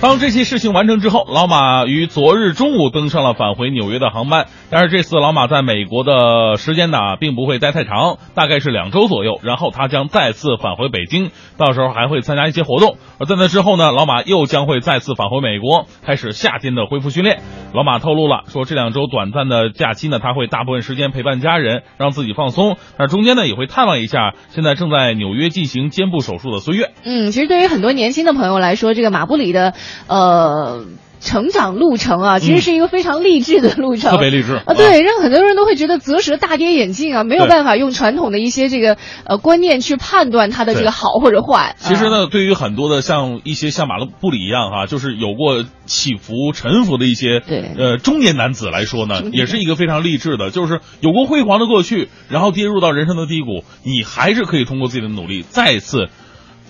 当这些事情完成之后，老马于昨日中午登上了返回纽约的航班。但是这次老马在美国的时间呢，并不会待太长，大概是两周左右。然后他将再次返回北京，到时候还会参加一些活动。而在那之后呢，老马又将会再次返回美国，开始夏天的恢复训练。老马透露了，说这两周短暂的假期呢，他会大部分时间陪伴家人，让自己放松。那中间呢，也会探望一下现在正在纽约进行肩部手术的孙悦。嗯，其实对于很多年轻的朋友来说，这个马布里的。呃，成长路程啊，其实是一个非常励志的路程，特别励志啊。对，让很多人都会觉得择时大跌眼镜啊，没有办法用传统的一些这个呃观念去判断它的这个好或者坏。其实呢，对于很多的像一些像马勒布里一样哈，就是有过起伏沉浮的一些对呃中年男子来说呢，也是一个非常励志的，就是有过辉煌的过去，然后跌入到人生的低谷，你还是可以通过自己的努力再次。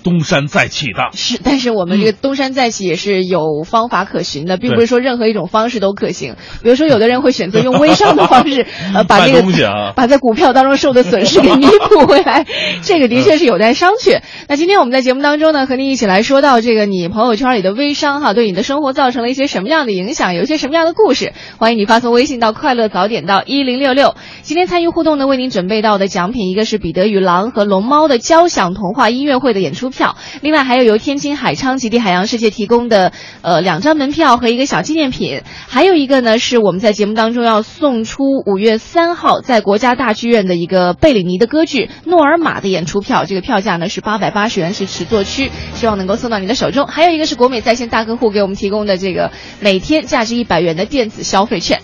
东山再起的是，但是我们这个东山再起也是有方法可循的，并不是说任何一种方式都可行。比如说，有的人会选择用微商的方式，呃，把这个、啊、把在股票当中受的损失给弥补回来，这个的确是有待商榷。那今天我们在节目当中呢，和您一起来说到这个你朋友圈里的微商哈，对你的生活造成了一些什么样的影响，有一些什么样的故事？欢迎你发送微信到快乐早点到一零六六。今天参与互动呢，为您准备到的奖品，一个是彼得与狼和龙猫的交响童话音乐会的演出票，另外还有由天津海昌极地海洋世界提供的呃两张门票和一个小纪念品，还有一个呢是我们在节目当中要送出五月三号在国家大剧院的一个贝里尼的歌剧《诺尔玛》的演出票，这个票价呢是八百八十元，是持座区，希望能够送到您的手中。还有一个是国美在线大客户给我们提供的这个每天价值一百元的电子消费券。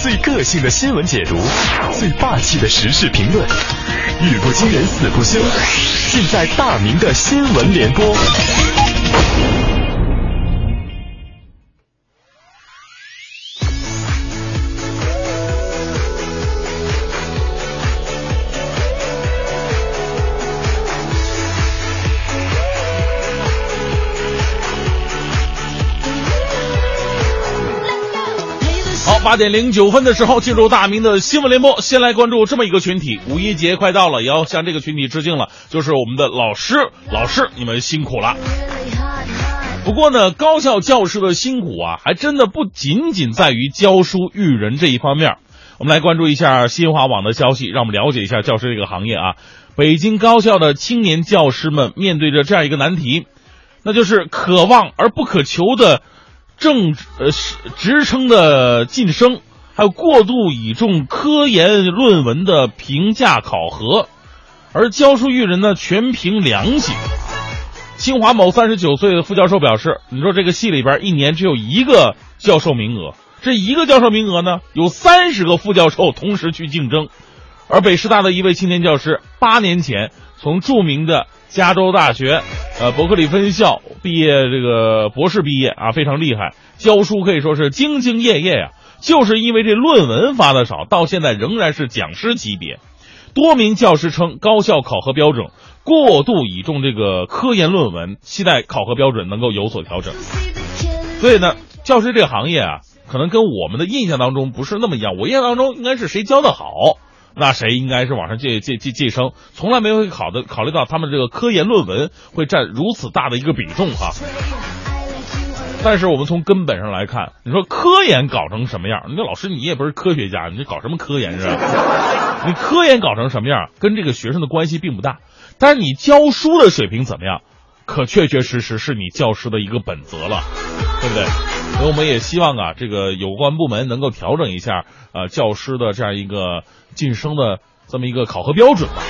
最个性的新闻解读，最霸气的时事评论，语不惊人死不休，尽在大明的新闻联播。八点零九分的时候，进入大明的新闻联播。先来关注这么一个群体，五一节快到了，也要向这个群体致敬了，就是我们的老师。老师，你们辛苦了。不过呢，高校教师的辛苦啊，还真的不仅仅在于教书育人这一方面。我们来关注一下新华网的消息，让我们了解一下教师这个行业啊。北京高校的青年教师们面对着这样一个难题，那就是可望而不可求的。正呃职称的晋升，还有过度倚重科研论文的评价考核，而教书育人呢全凭良心。清华某三十九岁的副教授表示：“你说这个系里边一年只有一个教授名额，这一个教授名额呢有三十个副教授同时去竞争。”而北师大的一位青年教师，八年前从著名的加州大学，呃伯克利分校毕业，这个博士毕业啊，非常厉害，教书可以说是兢兢业业呀。就是因为这论文发的少，到现在仍然是讲师级别。多名教师称，高校考核标准过度倚重这个科研论文，期待考核标准能够有所调整。所以呢，教师这个行业啊，可能跟我们的印象当中不是那么一样。我印象当中应该是谁教的好。那谁应该是往上晋晋晋晋升？从来没有考的考虑到他们这个科研论文会占如此大的一个比重哈。但是我们从根本上来看，你说科研搞成什么样？你说老师你也不是科学家，你搞什么科研是吧？你科研搞成什么样，跟这个学生的关系并不大。但是你教书的水平怎么样，可确确实实是你教师的一个本责了，对不对？所以我们也希望啊，这个有关部门能够调整一下呃教师的这样一个晋升的这么一个考核标准吧。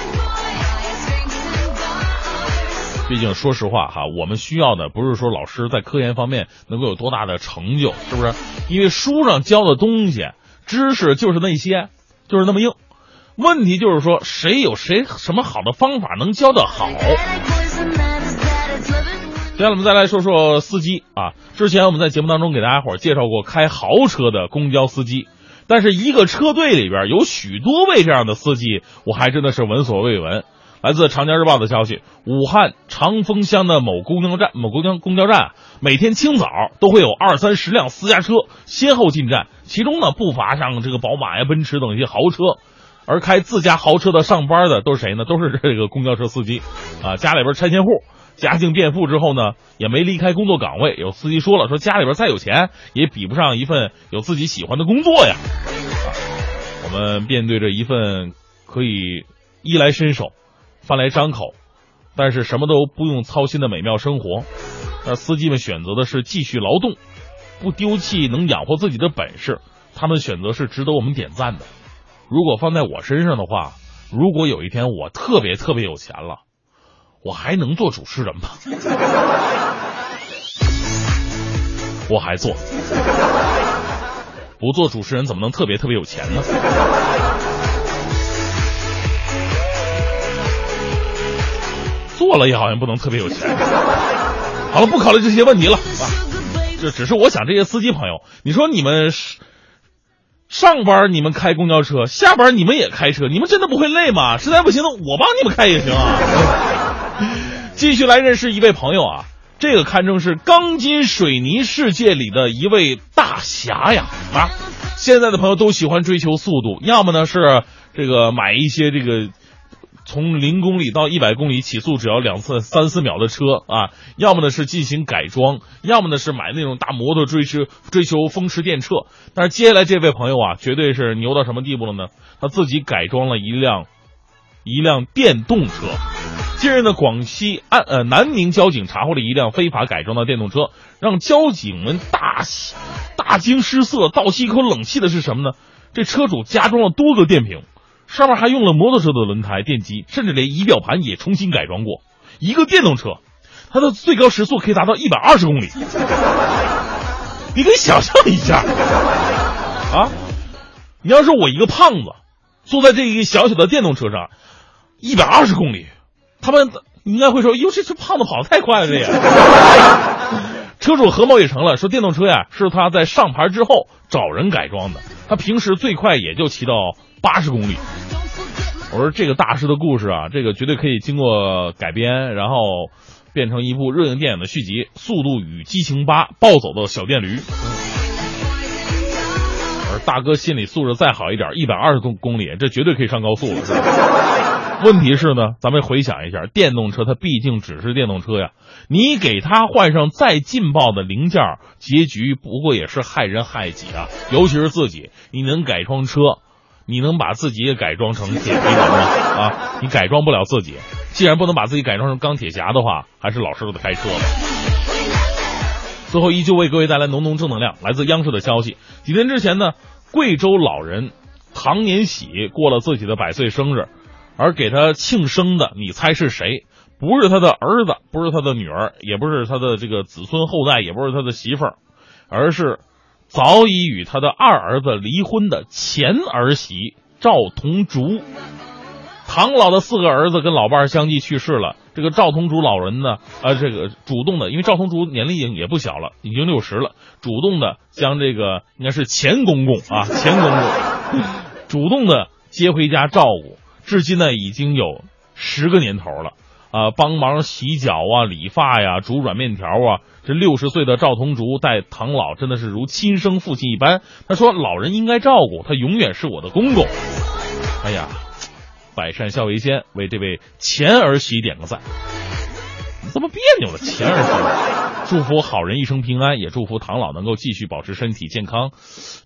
毕竟说实话哈，我们需要的不是说老师在科研方面能够有多大的成就，是不是？因为书上教的东西、知识就是那些，就是那么硬。问题就是说，谁有谁什么好的方法能教得好？接下来我们再来说说司机啊。之前我们在节目当中给大家伙介绍过开豪车的公交司机，但是一个车队里边有许多位这样的司机，我还真的是闻所未闻。来自《长江日报》的消息，武汉长丰乡的某公交站，某公交公交站每天清早都会有二三十辆私家车先后进站，其中呢不乏像这个宝马呀、奔驰等一些豪车。而开自家豪车的上班的都是谁呢？都是这个公交车司机啊，家里边拆迁户。家境变富之后呢，也没离开工作岗位。有司机说了，说家里边再有钱，也比不上一份有自己喜欢的工作呀。我们面对着一份可以衣来伸手、饭来张口，但是什么都不用操心的美妙生活。那司机们选择的是继续劳动，不丢弃能养活自己的本事。他们选择是值得我们点赞的。如果放在我身上的话，如果有一天我特别特别有钱了。我还能做主持人吗？我还做。不做主持人怎么能特别特别有钱呢？做了也好像不能特别有钱。好了，不考虑这些问题了啊。这只是我想，这些司机朋友，你说你们上班你们开公交车，下班你们也开车，你们真的不会累吗？实在不行，我帮你们开也行啊。继续来认识一位朋友啊，这个堪称是钢筋水泥世界里的一位大侠呀啊！现在的朋友都喜欢追求速度，要么呢是这个买一些这个。从零公里到一百公里起速只要两次三四秒的车啊，要么呢是进行改装，要么呢是买那种大摩托追求追求风驰电掣。但是接下来这位朋友啊，绝对是牛到什么地步了呢？他自己改装了一辆一辆电动车。近日呢，广西安呃南宁交警查获了一辆非法改装的电动车，让交警们大喜大惊失色、倒吸一口冷气的是什么呢？这车主加装了多个电瓶。上面还用了摩托车的轮胎、电机，甚至连仪表盘也重新改装过。一个电动车，它的最高时速可以达到一百二十公里。你可以想象一下，啊，你要是我一个胖子，坐在这一个小小的电动车上，一百二十公里，他们应该会说：“哟，这这胖子跑得太快了，这也。”车主何某也成了，说电动车呀是他在上牌之后找人改装的，他平时最快也就骑到。八十公里，我说这个大师的故事啊，这个绝对可以经过改编，然后变成一部热映电影的续集《速度与激情八：暴走的小电驴》。而大哥心理素质再好一点，一百二十公公里，这绝对可以上高速了。问题是呢，咱们回想一下，电动车它毕竟只是电动车呀，你给它换上再劲爆的零件，结局不过也是害人害己啊，尤其是自己，你能改装车？你能把自己也改装成铁皮人吗？啊，你改装不了自己。既然不能把自己改装成钢铁侠的话，还是老实的开车吧。最后依旧为各位带来浓浓正能量。来自央视的消息，几天之前呢，贵州老人唐年喜过了自己的百岁生日，而给他庆生的，你猜是谁？不是他的儿子，不是他的女儿，也不是他的这个子孙后代，也不是他的媳妇儿，而是。早已与他的二儿子离婚的前儿媳赵同竹，唐老的四个儿子跟老伴儿相继去世了。这个赵同竹老人呢，呃，这个主动的，因为赵同竹年龄也也不小了，已经六十了，主动的将这个应该是前公公啊，前公公，主动的接回家照顾，至今呢已经有十个年头了。啊，帮忙洗脚啊、理发呀、煮软面条啊。这六十岁的赵同竹待唐老真的是如亲生父亲一般。他说：“老人应该照顾他，永远是我的公公。”哎呀，百善孝为先，为这位前儿媳点个赞。这么别扭的前儿媳，祝福好人一生平安，也祝福唐老能够继续保持身体健康。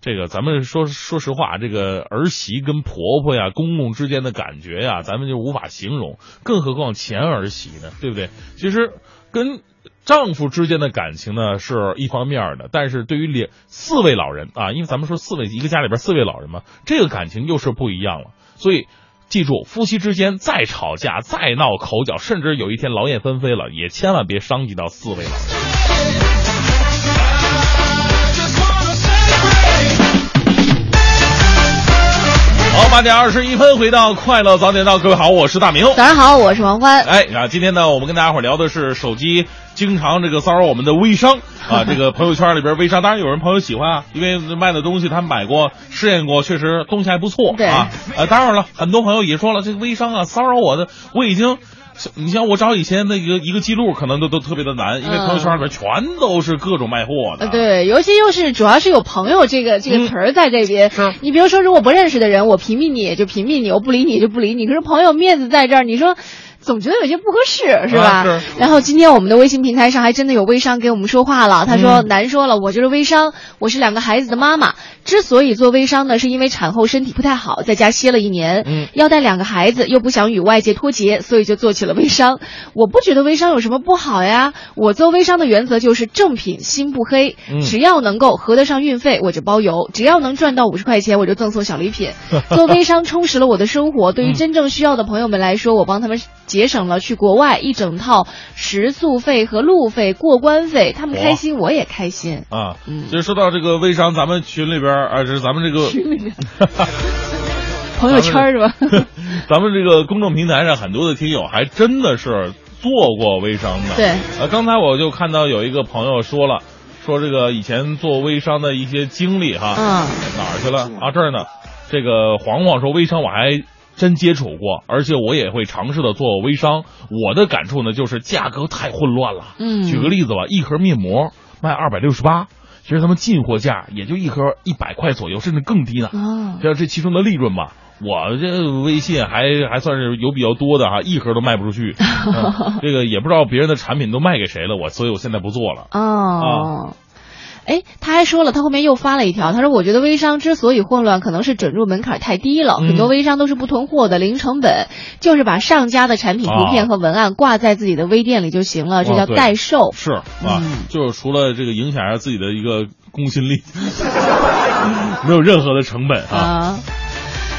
这个咱们说说实话，这个儿媳跟婆婆呀、公公之间的感觉呀，咱们就无法形容，更何况前儿媳呢，对不对？其实跟丈夫之间的感情呢是一方面的，但是对于两四位老人啊，因为咱们说四位一个家里边四位老人嘛，这个感情又是不一样了，所以。记住，夫妻之间再吵架、再闹口角，甚至有一天劳燕分飞了，也千万别伤及到四位老人。好，八点二十一分，回到快乐早点到，各位好，我是大明。早上好，我是王欢。哎，啊，今天呢，我们跟大家伙聊的是手机。经常这个骚扰我们的微商啊，这个朋友圈里边微商，当然有人朋友喜欢啊，因为卖的东西他买过、试验过，确实东西还不错啊。呃，当然了，很多朋友也说了，这个微商啊骚扰我的，我已经，你像我找以前那个一个记录，可能都都特别的难，因为朋友圈里边全都是各种卖货的。对，尤其又是主要是有朋友这个这个词儿在这边。是。你比如说，如果不认识的人，我屏蔽你就屏蔽你，我不理你就不理你。可是朋友面子在这儿，你说。总觉得有些不合适，是吧？然后今天我们的微信平台上还真的有微商给我们说话了。他说：“难说了，我就是微商，我是两个孩子的妈妈。之所以做微商呢，是因为产后身体不太好，在家歇了一年，嗯，要带两个孩子，又不想与外界脱节，所以就做起了微商。我不觉得微商有什么不好呀。我做微商的原则就是正品心不黑，只要能够合得上运费，我就包邮；只要能赚到五十块钱，我就赠送小礼品。做微商充实了我的生活。对于真正需要的朋友们来说，我帮他们。”节省了去国外一整套食宿费和路费、过关费，他们开心，我也开心。啊，嗯其实说到这个微商，咱们群里边儿啊，这是咱们这个群里面 朋友圈是吧？咱们这个公众平台上很多的听友还真的是做过微商的。对，呃，刚才我就看到有一个朋友说了，说这个以前做微商的一些经历哈，嗯哪儿去了啊？这儿呢。这个黄黄说微商我还真接触过，而且我也会尝试的做微商。我的感触呢，就是价格太混乱了。嗯举个例子吧，一盒面膜卖二百六十八，其实他们进货价也就一盒一百块左右，甚至更低呢。哦，这这其中的利润吧，我这微信还还算是有比较多的哈，一盒都卖不出去。嗯这个也不知道别人的产品都卖给谁了，我所以我现在不做了。哦。哎，他还说了，他后面又发了一条，他说：“我觉得微商之所以混乱，可能是准入门槛太低了，嗯很多微商都是不囤货的，零成本，就是把上家的产品图片和文案挂在自己的微店里就行了，这叫代售。是啊，嗯就是除了这个影响一下自己的一个公信力，没有任何的成本啊。啊。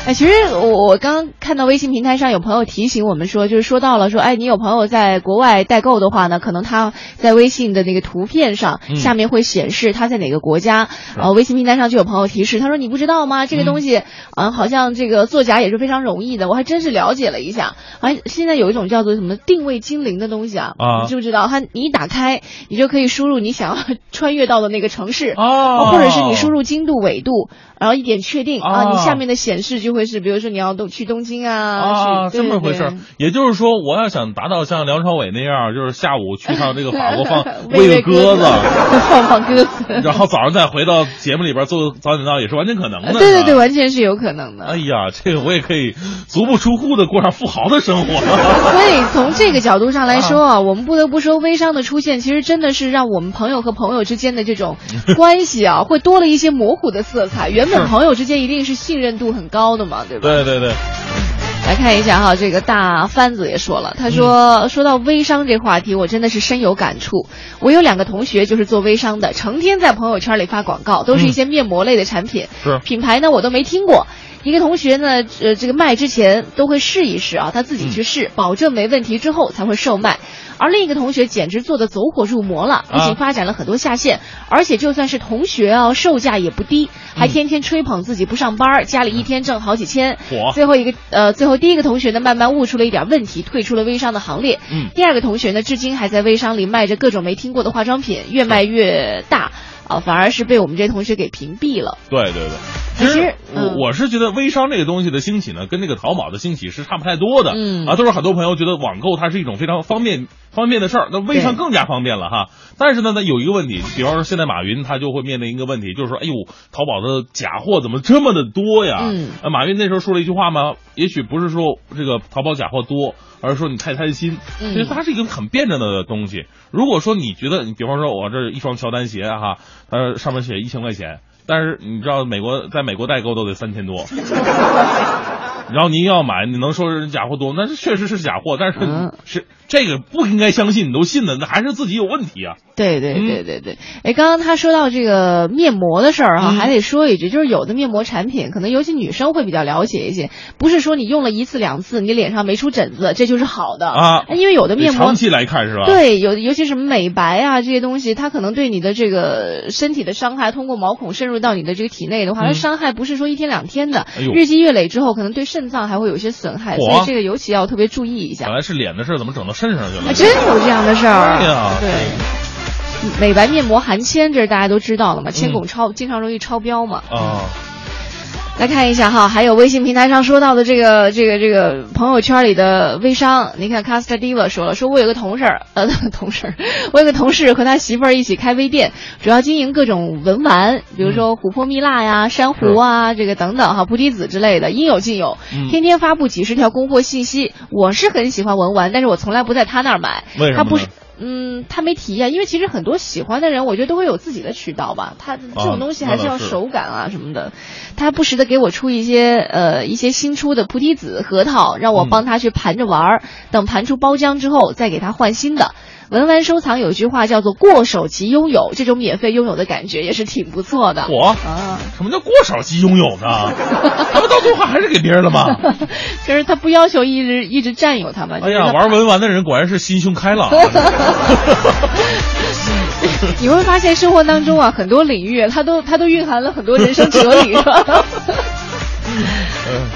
哎，其实我我刚看到微信平台上有朋友提醒我们说，就是说到了说，哎，你有朋友在国外代购的话呢，可能他在微信的那个图片上、嗯下面会显示他在哪个国家。呃，微信平台上就有朋友提示，他说你不知道吗？这个东西，啊、好像这个作假也是非常容易的。我还真是了解了一下，好像现在有一种叫做什么定位精灵的东西啊，啊你知不知道？它你一打开，你就可以输入你想要穿越到的那个城市。哦或者是你输入经度、纬度，然后一点确定、啊，哦你下面的显示就会是，比如说你要东去东京啊，啊，去这么回事儿。也就是说，我要想达到像梁朝伟那样，就是下午去趟这个法国放 喂喂个鸽子，放放鸽子，然后早上再回到节目里边做早点到，也是完全可能的。对对对，完全是有可能的。哎呀，这个我也可以足不出户的过上富豪的生活。所以从这个角度上来说啊，我们不得不说，微商的出现其实真的是让我们朋友和朋友之间的这种关系啊，会多了一些模糊的色彩。原本朋友之间一定是信任度很高的嘛，对吧？对对对，来看一下哈，这个大番子也说了，他说、说到微商这话题，我真的是深有感触。我有两个同学就是做微商的，成天在朋友圈里发广告，都是一些面膜类的产品，是品牌呢我都没听过。一个同学呢，呃，这个卖之前都会试一试啊，他自己去试，保证没问题之后才会售卖。而另一个同学简直做的走火入魔了，不仅发展了很多下线，而且就算是同学啊，售价也不低，还天天吹捧自己不上班，家里一天挣好几千。火最后一个呃，最后第一个同学呢，慢慢悟出了一点问题，退出了微商的行列。嗯第二个同学呢，至今还在微商里卖着各种没听过的化妆品，越卖越大。啊，反而是被我们这同学给屏蔽了。对对对，其实我嗯我是觉得微商这个东西的兴起呢，跟这个淘宝的兴起是差不太多的。嗯啊，都是很多朋友觉得网购它是一种非常方便方便的事儿，那微商更加方便了哈。但是呢，它有一个问题，比方说现在马云他就会面临一个问题，就是说，哎呦，淘宝的假货怎么这么的多呀？嗯啊，马云那时候说了一句话吗，也许不是说这个淘宝假货多，而是说你太贪心。嗯其实它是一个很辩证的东西。如果说你觉得，你比方说我这一双乔丹鞋哈，它上面写一千块钱，但是你知道美国在美国代购都得三千多。然后您要买，你能说是假货多？那是确实是假货，但是嗯。是这个不应该相信，你都信的，那还是自己有问题啊。对对嗯对对。对，哎，刚刚他说到这个面膜的事儿哈，嗯。还得说一句，就是有的面膜产品，可能尤其女生会比较了解一些，不是说你用了一次两次，你脸上没出疹子，这就是好的。啊。因为有的面膜长期来看是吧？，对，有尤其什么美白啊这些东西，它可能对你的这个身体的伤害，通过毛孔渗入到你的这个体内的话，它嗯。伤害不是说一天两天的，哎日积月累之后，可能对肾脏还会有一些损害，所以这个尤其要特别注意一下本。来是脸的事儿，怎么整到肾上去了？啊，真有这样的事儿。对呀对。美白面膜含铅，这是大家都知道了嘛？铅嗯汞超、经常容易超标嘛。啊，来看一下哈，还有微信平台上说到的这个这个这个朋友圈里的微商，你看 Casta Diva 说了，说我有个同事儿，呃，同事儿，我有个同事和他媳妇儿一起开微店，主要经营各种文玩，比如说琥珀蜜蜡呀、珊瑚啊，这个等等哈，菩提子之类的，应有尽有，嗯天天发布几十条供货信息。我是很喜欢文玩，但是我从来不在他那儿买，为什么他不是。嗯，他没提呀、因为其实很多喜欢的人，我觉得都会有自己的渠道吧。他这种东西还是要手感啊什么的。他不时的给我出一些呃一些新出的菩提子核桃，让我嗯帮他去盘着玩儿。等盘出包浆之后，再给他换新的。文玩收藏有句话叫做“过手即拥有”，这种免费拥有的感觉也是挺不错的。我啊，什么叫过手即拥有呢？他们到最后还是给别人了吗？就是他不要求一直一直占有他嘛。哎呀，玩文玩的人果然是心胸开朗。你会发现生活当中啊，很多领域它都它都蕴含了很多人生哲理，是吧？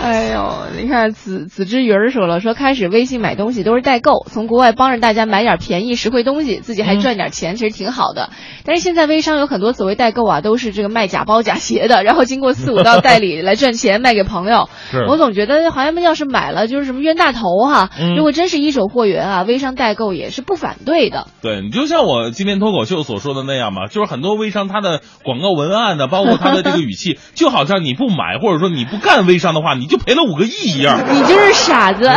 哎呦，你看子子之鱼儿说了，说开始微信买东西都是代购，从国外帮着大家买点便宜实惠东西，自己还赚点钱，其实挺好的。但是现在微商有很多所谓代购啊，都是这个卖假包假鞋的，然后经过四五道代理来赚钱，卖给朋友。我总觉得好像要是买了就是什么冤大头哈，如果真是一手货源啊，微商代购也是不反对的。对你就像我今天脱口秀所说的那样嘛，就是很多微商他的广告文案呢，包括他的这个语气，就好像你不买或者说你不干微商的话，你就赔了五个亿一样。你就是傻子。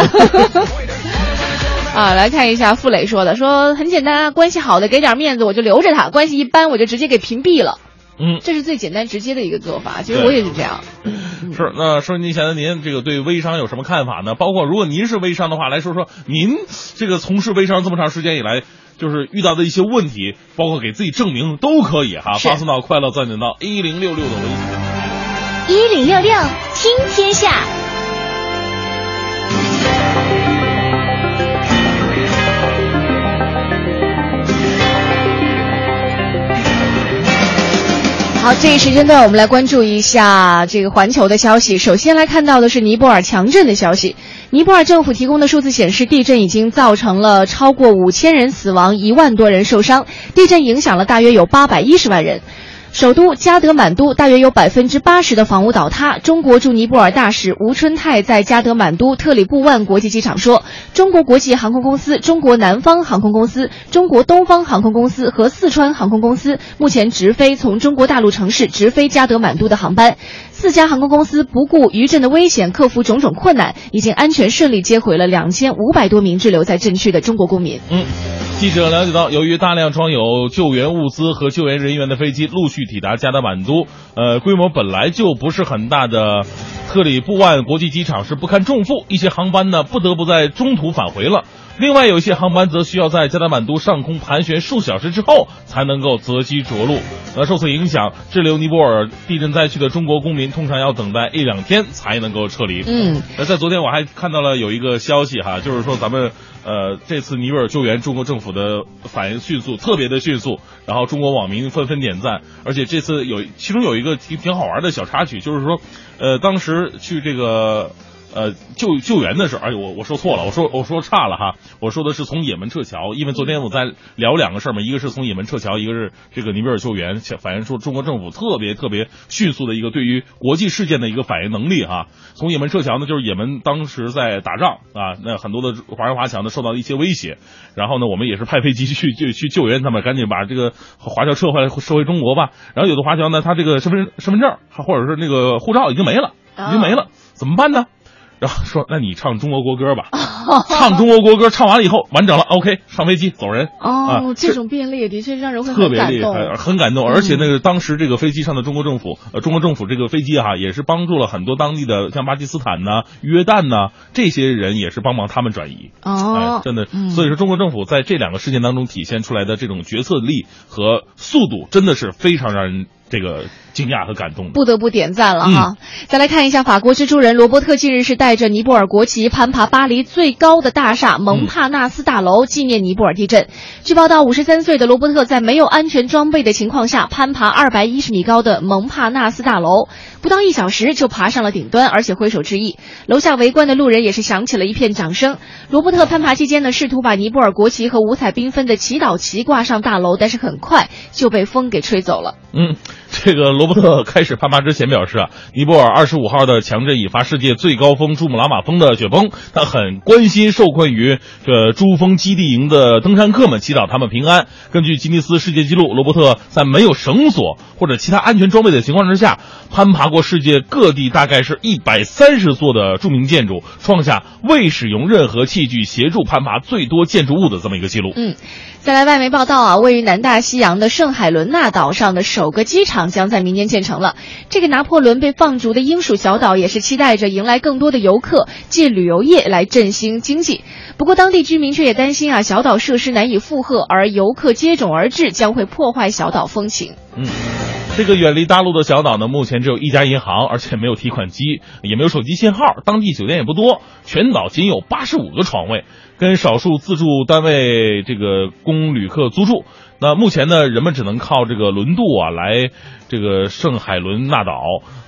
啊，来看一下傅磊说的，说很简单啊，关系好的给点面子我就留着他，关系一般我就直接给屏蔽了。嗯，这是最简单直接的一个做法。其实我也是这样。是，那收音机前的您，这个对微商有什么看法呢？包括如果您是微商的话，来说说您这个从事微商这么长时间以来，就是遇到的一些问题，包括给自己证明都可以哈。发送到快乐赞点到一零六六的微信。一零六六听天下。好，这一时间段我们来关注一下这个环球的消息。首先来看到的是尼泊尔强震的消息。尼泊尔政府提供的数字显示，地震已经造成了超过五千人死亡，一万多人受伤。地震影响了大约有八百一十万人。首都加德满都大约有百分之八十的房屋倒塌。中国驻尼泊尔大使吴春泰在加德满都特里布万国际机场说：“中国国际航空公司、中国南方航空公司、中国东方航空公司和四川航空公司目前直飞从中国大陆城市直飞加德满都的航班。四家航空公司不顾余震的危险，克服种种困难，已经安全顺利接回了两千五百多名滞留在震区的中国公民。”嗯，记者了解到，由于大量装有救援物资和救援人员的飞机陆续。抵达加德满都，呃，规模本来就不是很大的特里布万国际机场是不堪重负，一些航班呢不得不在中途返回了。另外有一些航班则需要在加德满都上空盘旋数小时之后才能够择机着陆。那受此影响，滞留尼泊尔地震灾区的中国公民通常要等待一两天才能够撤离。嗯，那在昨天我还看到了有一个消息哈，就是说咱们呃这次尼泊尔救援，中国政府的反应迅速，特别的迅速，然后中国网民纷纷点赞。而且这次有其中有一个挺挺好玩的小插曲，就是说，呃，当时去这个。呃，救救援的时候，哎呦，我我说错了，我说我说差了哈，我说的是从也门撤侨，因为昨天我在聊两个事儿嘛，一个是从也门撤侨，一个是这个尼泊尔救援，反映出中国政府特别特别迅速的一个对于国际事件的一个反应能力哈。从也门撤侨呢，就是也门当时在打仗啊，那很多的华人华侨呢受到了一些威胁，然后呢，我们也是派飞机去去去救援他们，赶紧把这个华侨撤回来，撤回中国吧。然后有的华侨呢，他这个身份身份证或者是那个护照已经没了，已经没了，怎么办呢？然后说，那你唱中国国歌吧，唱中国国歌，唱完了以后完整了，OK，上飞机走人。哦，这种便利的确让人会特别厉害，很感动。而且那个当时这个飞机上的中国政府，呃，中国政府这个飞机哈，也是帮助了很多当地的像巴基斯坦呐、约旦呐这些人，也是帮忙他们转移。哦，真的，所以说中国政府在这两个事件当中体现出来的这种决策力和速度，真的是非常让人。这个惊讶和感动，不得不点赞了哈。再来看一下，法国蜘蛛人罗伯特近日是带着尼泊尔国旗攀爬巴黎最高的大厦蒙帕纳斯大楼，纪念尼泊尔地震。据报道，五十三岁的罗伯特在没有安全装备的情况下攀爬二百一十米高的蒙帕纳斯大楼，不到一小时就爬上了顶端，而且挥手致意。楼下围观的路人也是响起了一片掌声。罗伯特攀爬期间呢，试图把尼泊尔国旗和五彩缤纷的祈祷旗挂上大楼，但是很快就被风给吹走了。嗯。这个罗伯特开始攀爬之前表示啊，尼泊尔二十五号的强震引发世界最高峰珠穆朗玛峰的雪崩，他很关心受困于这珠峰基地营的登山客们，祈祷他们平安。根据吉尼斯世界纪录，罗伯特在没有绳索或者其他安全装备的情况之下攀爬过。世界各地大概是一百三十座的著名建筑，创下未使用任何器具协助攀爬最多建筑物的这么一个记录。嗯，再来，外媒报道啊，位于南大西洋的圣海伦娜岛上的首个机场将在明年建成了。这个拿破仑被放逐的英属小岛也是期待着迎来更多的游客，借旅游业来振兴经济。不过，当地居民却也担心啊，小岛设施难以负荷，而游客接踵而至将会破坏小岛风情。嗯，这个远离大陆的小岛呢，目前只有一家银行，而且没有提款机，也没有手机信号，当地酒店也不多，全岛仅有八十五个床位，跟少数自助单位这个供旅客租住。那目前呢，人们只能靠这个轮渡啊来这个圣海伦纳岛，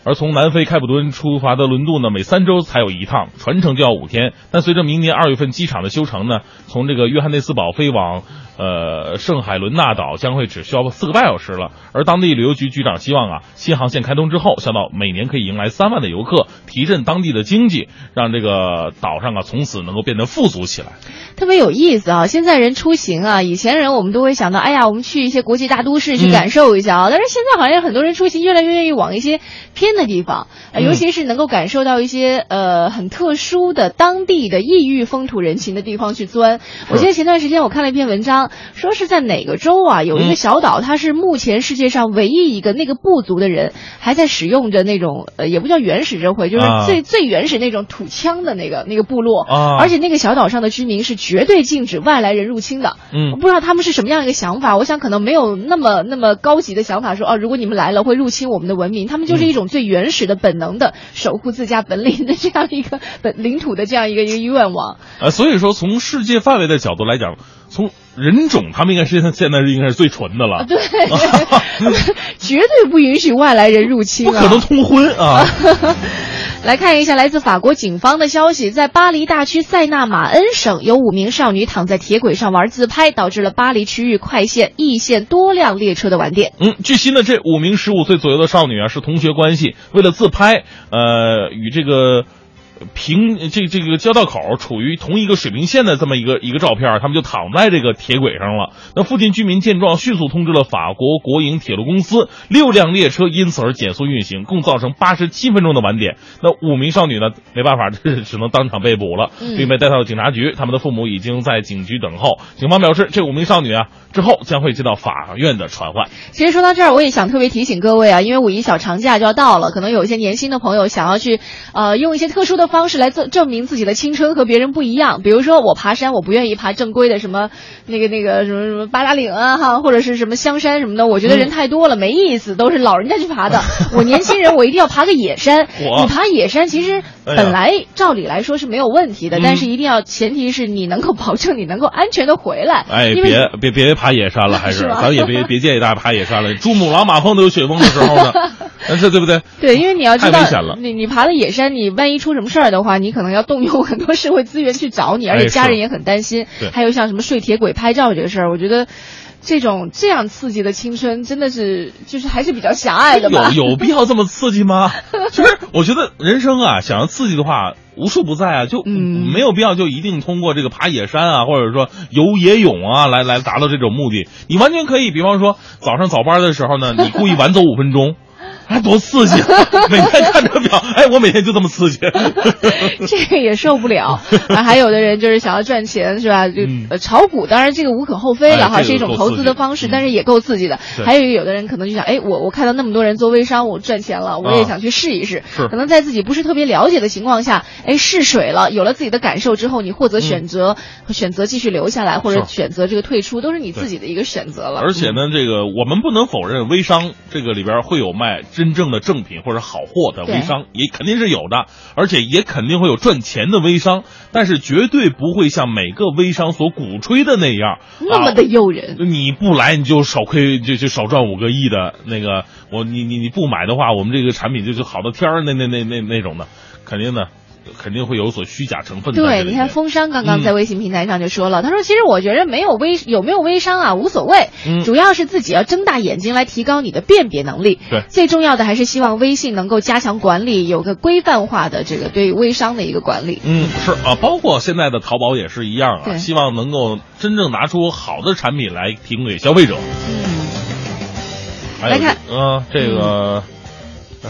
而从南非开普敦出发的轮渡呢，每三周才有一趟，船程就要五天。但随着明年二月份机场的修成呢，从这个约翰内斯堡飞往呃圣海伦娜岛将会只需要四个半小时了。而当地旅游局局长希望啊，新航线开通之后，小岛每年可以迎来三万的游客，提振当地的经济，让这个岛上啊从此能够变得富足起来。特别有意思啊！现在人出行啊，以前人我们都会想到，哎呀，我们去一些国际大都市去感受一下啊。但是现在好像很多人出行越来越愿意往一些偏的地方，尤其是能够感受到一些呃很特殊的当地的异域风土人情的地方去钻。我记得前段时间我看了一篇文章，说是在哪个州啊，有一个小岛，它是目前世界上唯一一个那个部族的人还在使用着那种呃也不叫原始社会，就是啊最、最原始那种土枪的那个那个部落，啊而且那个小岛上的居民是绝对禁止外来人入侵的。我嗯不知道他们是什么样一个想法，我想可能没有那么那么高级的想法说，哦、如果你们来了会入侵我们的文明，他们就是一种最原始的本能的守护自家本领的这样一个本领土的这样一个一个愿望。呃，所以说从世界范围的角度来讲，从人种他们应该是现在是应该是最纯的了，对，绝对不允许外来人入侵啊！不可能通婚啊。来看一下来自法国警方的消息，在巴黎大区塞纳马恩省，有五名少女躺在铁轨上玩自拍，导致了巴黎区域快线、易线多辆列车的晚点。嗯，据悉呢，这五名十五岁左右的少女啊是同学关系，为了自拍，呃，与这个。平这这个交道口处于同一个水平线的这么一个一个照片，他们就躺在这个铁轨上了。那附近居民见状，迅速通知了法国国营铁路公司，六辆列车因此而减速运行，共造成八十七分钟的晚点。那五名少女呢，没办法，这只能当场被捕了，嗯并被带到警察局。他们的父母已经在警局等候。警方表示，这五名少女啊，之后将会接到法院的传唤。其实说到这儿，我也想特别提醒各位啊，因为五一小长假就要到了，可能有一些年轻的朋友想要去，呃，用一些特殊的方式来证证明自己的青春和别人不一样。比如说，我爬山，我不愿意爬正规的什么那个那个什么什么八达岭啊哈，或者是什么香山什么的，我觉得人太多了、没意思，都是老人家去爬的。我年轻人，我一定要爬个野山。你爬野山，其实本来照理来说是没有问题的，嗯但是一定要前提是你能够保证你能够安全的回来。哎，别别别爬野山了，还是 是咱也别别建议大家爬野山了。珠穆朗玛峰都有雪崩的时候呢，但是对不对？对，因为你要知道太危险了，你你爬了野山，你万一出什么事儿的话，你可能要动用很多社会资源去找你，而且家人也很担心。对还有像什么睡铁轨拍照这个事儿，我觉得这种这样刺激的青春，真的是就是还是比较狭隘的吧。有有必要这么刺激吗？就是我觉得人生啊，想要刺激的话。无处不在啊，就嗯没有必要就一定通过这个爬野山啊，或者说游野泳啊，来来达到这种目的。你完全可以，比方说早上早班的时候呢，你故意晚走五分钟，哎，多刺激！啊！每天看着表，哎，我每天就这么刺激。这个也受不了啊！还有的人就是想要赚钱，是吧？就、嗯呃炒股，当然这个无可厚非了哈，哎是一种投资的方式，嗯但是也够刺激的。还有有的人可能就想，哎，我我看到那么多人做微商，我赚钱了，我也啊想去试一试。是可能在自己不是特别了解的情况下，哎，试水了，有了自己的感受之后，你或者选择、选择继续留下来，或者选择这个退出，都是你自己的一个选择了。而且呢，这个我们不能否认微商这个里边会有卖真正的正品或者好货的微商，也肯定是有的，而且也肯定会有赚钱的微商，但是绝对不会像每个微商所鼓吹的那样那么的诱人。啊你不来你就少亏，就就少赚五个亿的那个，我你你你不买的话，我们这个产品就就好到天儿那那那那那种的，肯定的，肯定会有所虚假成分的对，你看风商刚刚嗯。在微信平台上就说了，他说其实我觉得没有微有没有微商啊无所谓，嗯。主要是自己要睁大眼睛来提高你的辨别能力。对。最重要的还是希望微信能够加强管理，有个规范化的这个对微商的一个管理。嗯，是啊，包括现在的淘宝也是一样啊，希望能够真正拿出好的产品来提供给消费者。嗯，来看。嗯、这个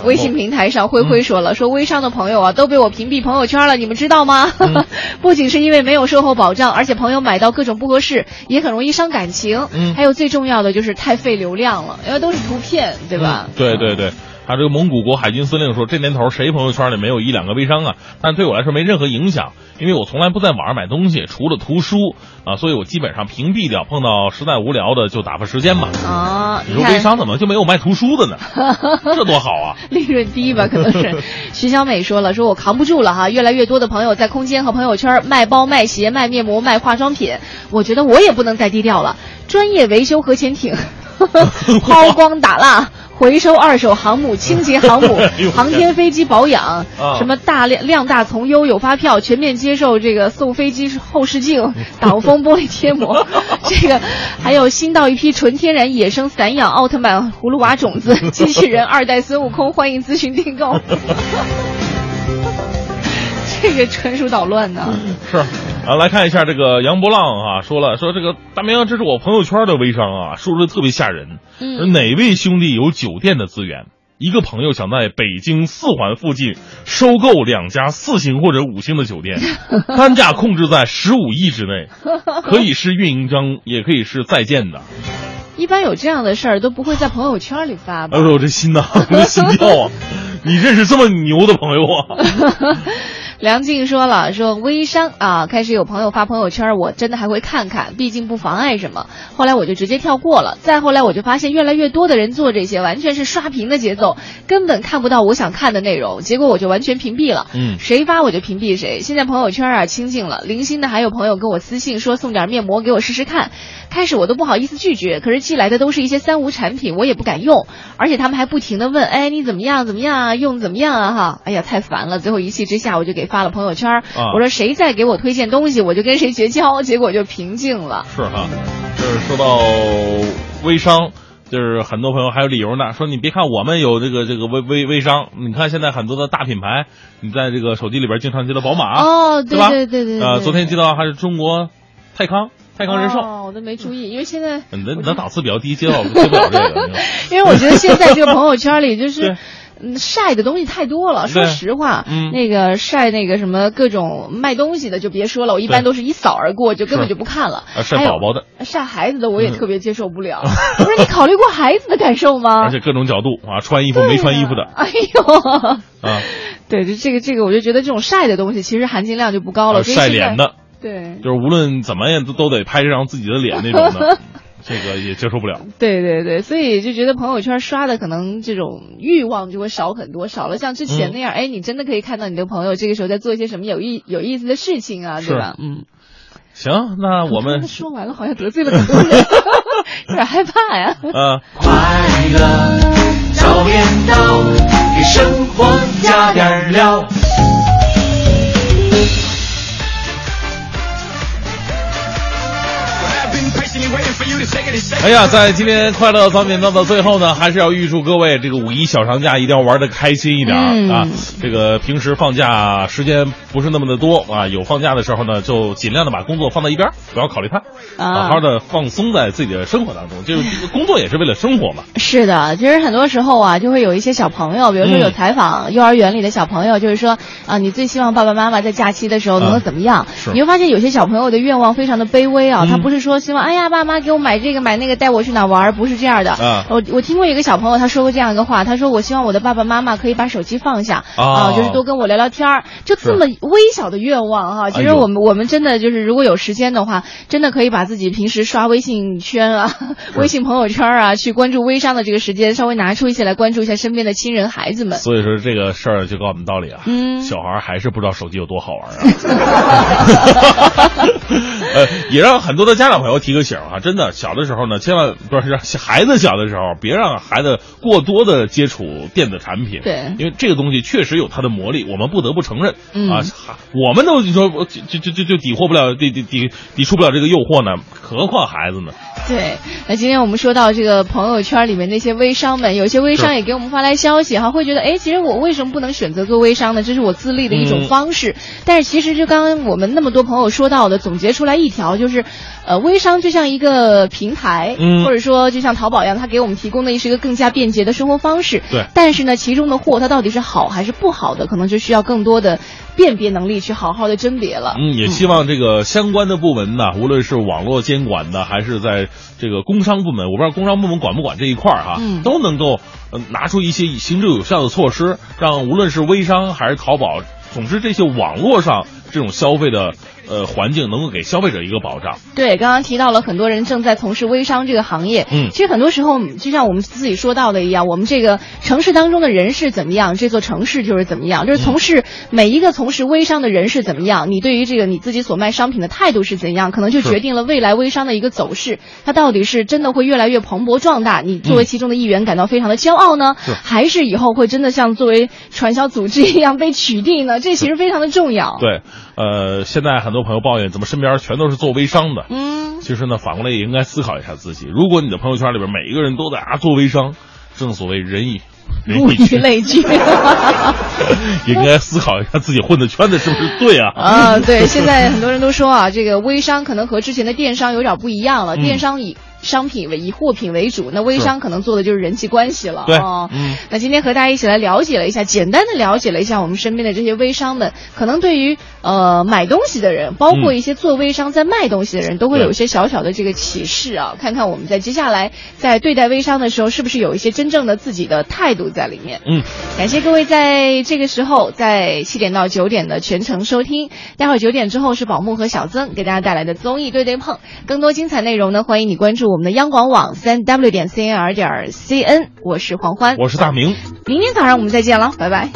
微信平台上，灰灰说了，说微商的朋友啊都被我屏蔽朋友圈了，你们知道吗？嗯 不仅是因为没有售后保障，而且朋友买到各种不合适，也很容易伤感情。嗯还有最重要的就是太费流量了，因为都是图片，对吧？嗯对对对。他这个蒙古国海军司令说，这年头谁朋友圈里没有一两个微商啊？但对我来说没任何影响，因为我从来不在网上买东西，除了图书啊，所以我基本上屏蔽掉。碰到实在无聊的就打发时间吧。啊，你说微商怎么就没有卖图书的呢？这多好啊！利润低吧，可能是。徐小美说了，说我扛不住了哈，越来越多的朋友在空间和朋友圈卖包、卖鞋、卖面膜、卖化妆品，我觉得我也不能再低调了，专业维修核潜艇，抛光打蜡。回收二手航母、清洁航母 航天飞机保养，啊什么大量量大从优有发票，全面接受这个送飞机后视镜、挡风玻璃贴膜，这个还有新到一批纯天然野生散养奥特曼葫芦娃种子、机器人二代孙悟空，欢迎咨询订购。这个纯属捣乱呢。是，啊，来看一下这个杨波浪啊，说了说这个大明，这是我朋友圈的微商啊，说的特别吓人。嗯哪位兄弟有酒店的资源？一个朋友想在北京四环附近收购两家四星或者五星的酒店，单价控制在十五亿之内，可以是运营商，也可以是在建的。一般有这样的事儿都不会在朋友圈里发吧哎？呦，这心呐，我这心跳啊！你认识这么牛的朋友啊？梁静说了，说微商啊，开始有朋友发朋友圈，我真的还会看看，毕竟不妨碍什么。后来我就直接跳过了。再后来我就发现，越来越多的人做这些，完全是刷屏的节奏，根本看不到我想看的内容。结果我就完全屏蔽了，嗯谁发我就屏蔽谁。现在朋友圈啊清静了，零星的还有朋友跟我私信说送点面膜给我试试看。开始我都不好意思拒绝，可是寄来的都是一些三无产品，我也不敢用，而且他们还不停的问，哎，你怎么样？怎么样啊？用得怎么样啊？哈，哎呀，太烦了。最后一气之下，我就给发了朋友圈，啊我说谁再给我推荐东西，我就跟谁绝交。结果就平静了。是哈，就是说到微商，就是很多朋友还有理由呢，说你别看我们有这个这个微微微商，你看现在很多的大品牌，你在这个手机里边经常接到宝马，哦，对吧？对对对对呃，对昨天接到还是中国泰康泰康人寿，哦，我都没注意，因为现在你的你的档次比较低，接到 接不了这个。因为我觉得现在这个朋友圈里就是。嗯，晒的东西太多了。说实话，嗯那个晒那个什么各种卖东西的就别说了，我一般都是一扫而过，就根本就不看了。啊晒宝宝的晒孩子的我也嗯特别接受不了。不是你考虑过孩子的感受吗？而且各种角度啊，穿衣服没穿衣服的哎呦，啊，对，就这个这个，我就觉得这种晒的东西其实含金量就不高了。晒脸的，对就是无论怎么样都都得拍上自己的脸那种的，这个也接受不了。对对对，所以就觉得朋友圈刷的可能这种欲望就会少很多，少了像之前那样，哎、你真的可以看到你的朋友这个时候在做一些什么有意有意思的事情啊，对吧？嗯，行，那我们 说完了好像得罪了很多人，有点害怕呀。呃。快乐早点到，给生活加点料。哎呀，在今天快乐早点到的最后呢，还是要预祝各位这个五一小长假一定要玩的开心一点、嗯啊！这个平时放假时间不是那么的多啊，有放假的时候呢，就尽量的把工作放到一边，不要考虑它，啊好好的放松在自己的生活当中。就是工作也是为了生活嘛。是的，其实很多时候啊，就会有一些小朋友，比如说有采访幼儿园里的小朋友，就是说啊，你最希望爸爸妈妈在假期的时候能够怎么样？是你会发现有些小朋友的愿望非常的卑微啊，嗯他不是说希望，哎呀，爸妈给我买这个买那个，带我去哪玩，不是这样的。啊我我听过一个小朋友他说过这样一个话，他说我希望我的爸爸妈妈可以把手机放下、哦啊，就是多跟我聊聊天儿，就这么微小的愿望哈、其实我们、我们真的就是如果有时间的话，真的可以把自己平时刷微信圈啊、微信朋友圈啊，去关注微商的这个时间，稍微拿出一些来关注一下身边的亲人孩子们。所以说这个事儿就告诉我们道理啊，嗯小孩还是不知道手机有多好玩啊。呃，也让很多的家长朋友提个醒啊，真的，小的时候呢，千万不是让孩子小的时候，别让孩子过多的接触电子产品，对因为这个东西确实有它的魔力，我们不得不承认、嗯啊，我们都说就就就就抵获不了抵抵抵抵触不了这个诱惑呢，何况孩子呢？对，那今天我们说到这个朋友圈里面那些微商们，有些微商也给我们发来消息哈，会觉得哎，其实我为什么不能选择做微商呢？这是我自立的一种嗯方式。但是其实就刚刚我们那么多朋友说到的，总结结出来一条，就是，呃，微商就像一个平台，嗯或者说就像淘宝一样，它给我们提供的是一个更加便捷的生活方式。对但是呢，其中的货它到底是好还是不好的，可能就需要更多的辨别能力去好好的甄别了。嗯，也希望这个相关的部门呢，无论是网络监管的，还是在这个工商部门，我不知道工商部门管不管这一块儿哈，嗯都能够呃拿出一些行之有效的措施，让无论是微商还是淘宝，总之这些网络上这种消费的呃环境，能够给消费者一个保障。对，刚刚提到了很多人正在从事微商这个行业。嗯其实很多时候，就像我们自己说到的一样，我们这个城市当中的人是怎么样，这座城市就是怎么样。就是从事、每一个从事微商的人是怎么样，你对于这个你自己所卖商品的态度是怎样，可能就决定了未来微商的一个走势。它到底是真的会越来越蓬勃壮大，你作为其中的一员感到非常的骄傲呢，是还是以后会真的像作为传销组织一样被取缔呢？这其实非常的重要。对，呃，现在很多朋友抱怨怎么身边全都是做微商的，嗯，其实呢，反过来也应该思考一下自己。如果你的朋友圈里边每一个人都在啊做微商，正所谓 人以以类聚。也 应该思考一下自己混的圈子是不是对啊？啊，对，现在很多人都说啊，这个微商可能和之前的电商有点不一样了。嗯电商以商品为以货品为主，那微商可能做的就是人际关系了。对哦，嗯那今天和大家一起来了解了一下，简单的了解了一下我们身边的这些微商们，可能对于呃买东西的人，包括嗯一些做微商在卖东西的人，都会有一些小小的这个启示啊。看看我们在接下来在对待微商的时候，是不是有一些真正的自己的态度在里面。嗯，感谢各位在这个时候，在七点到九点的全程收听。待会儿九点之后是宝木和小曾给大家带来的综艺对对碰，更多精彩内容呢，欢迎你关注我们的央广网三 w 点 cnr 点 cn。我是黄欢，我是大明。明天早上我们再见了，拜拜。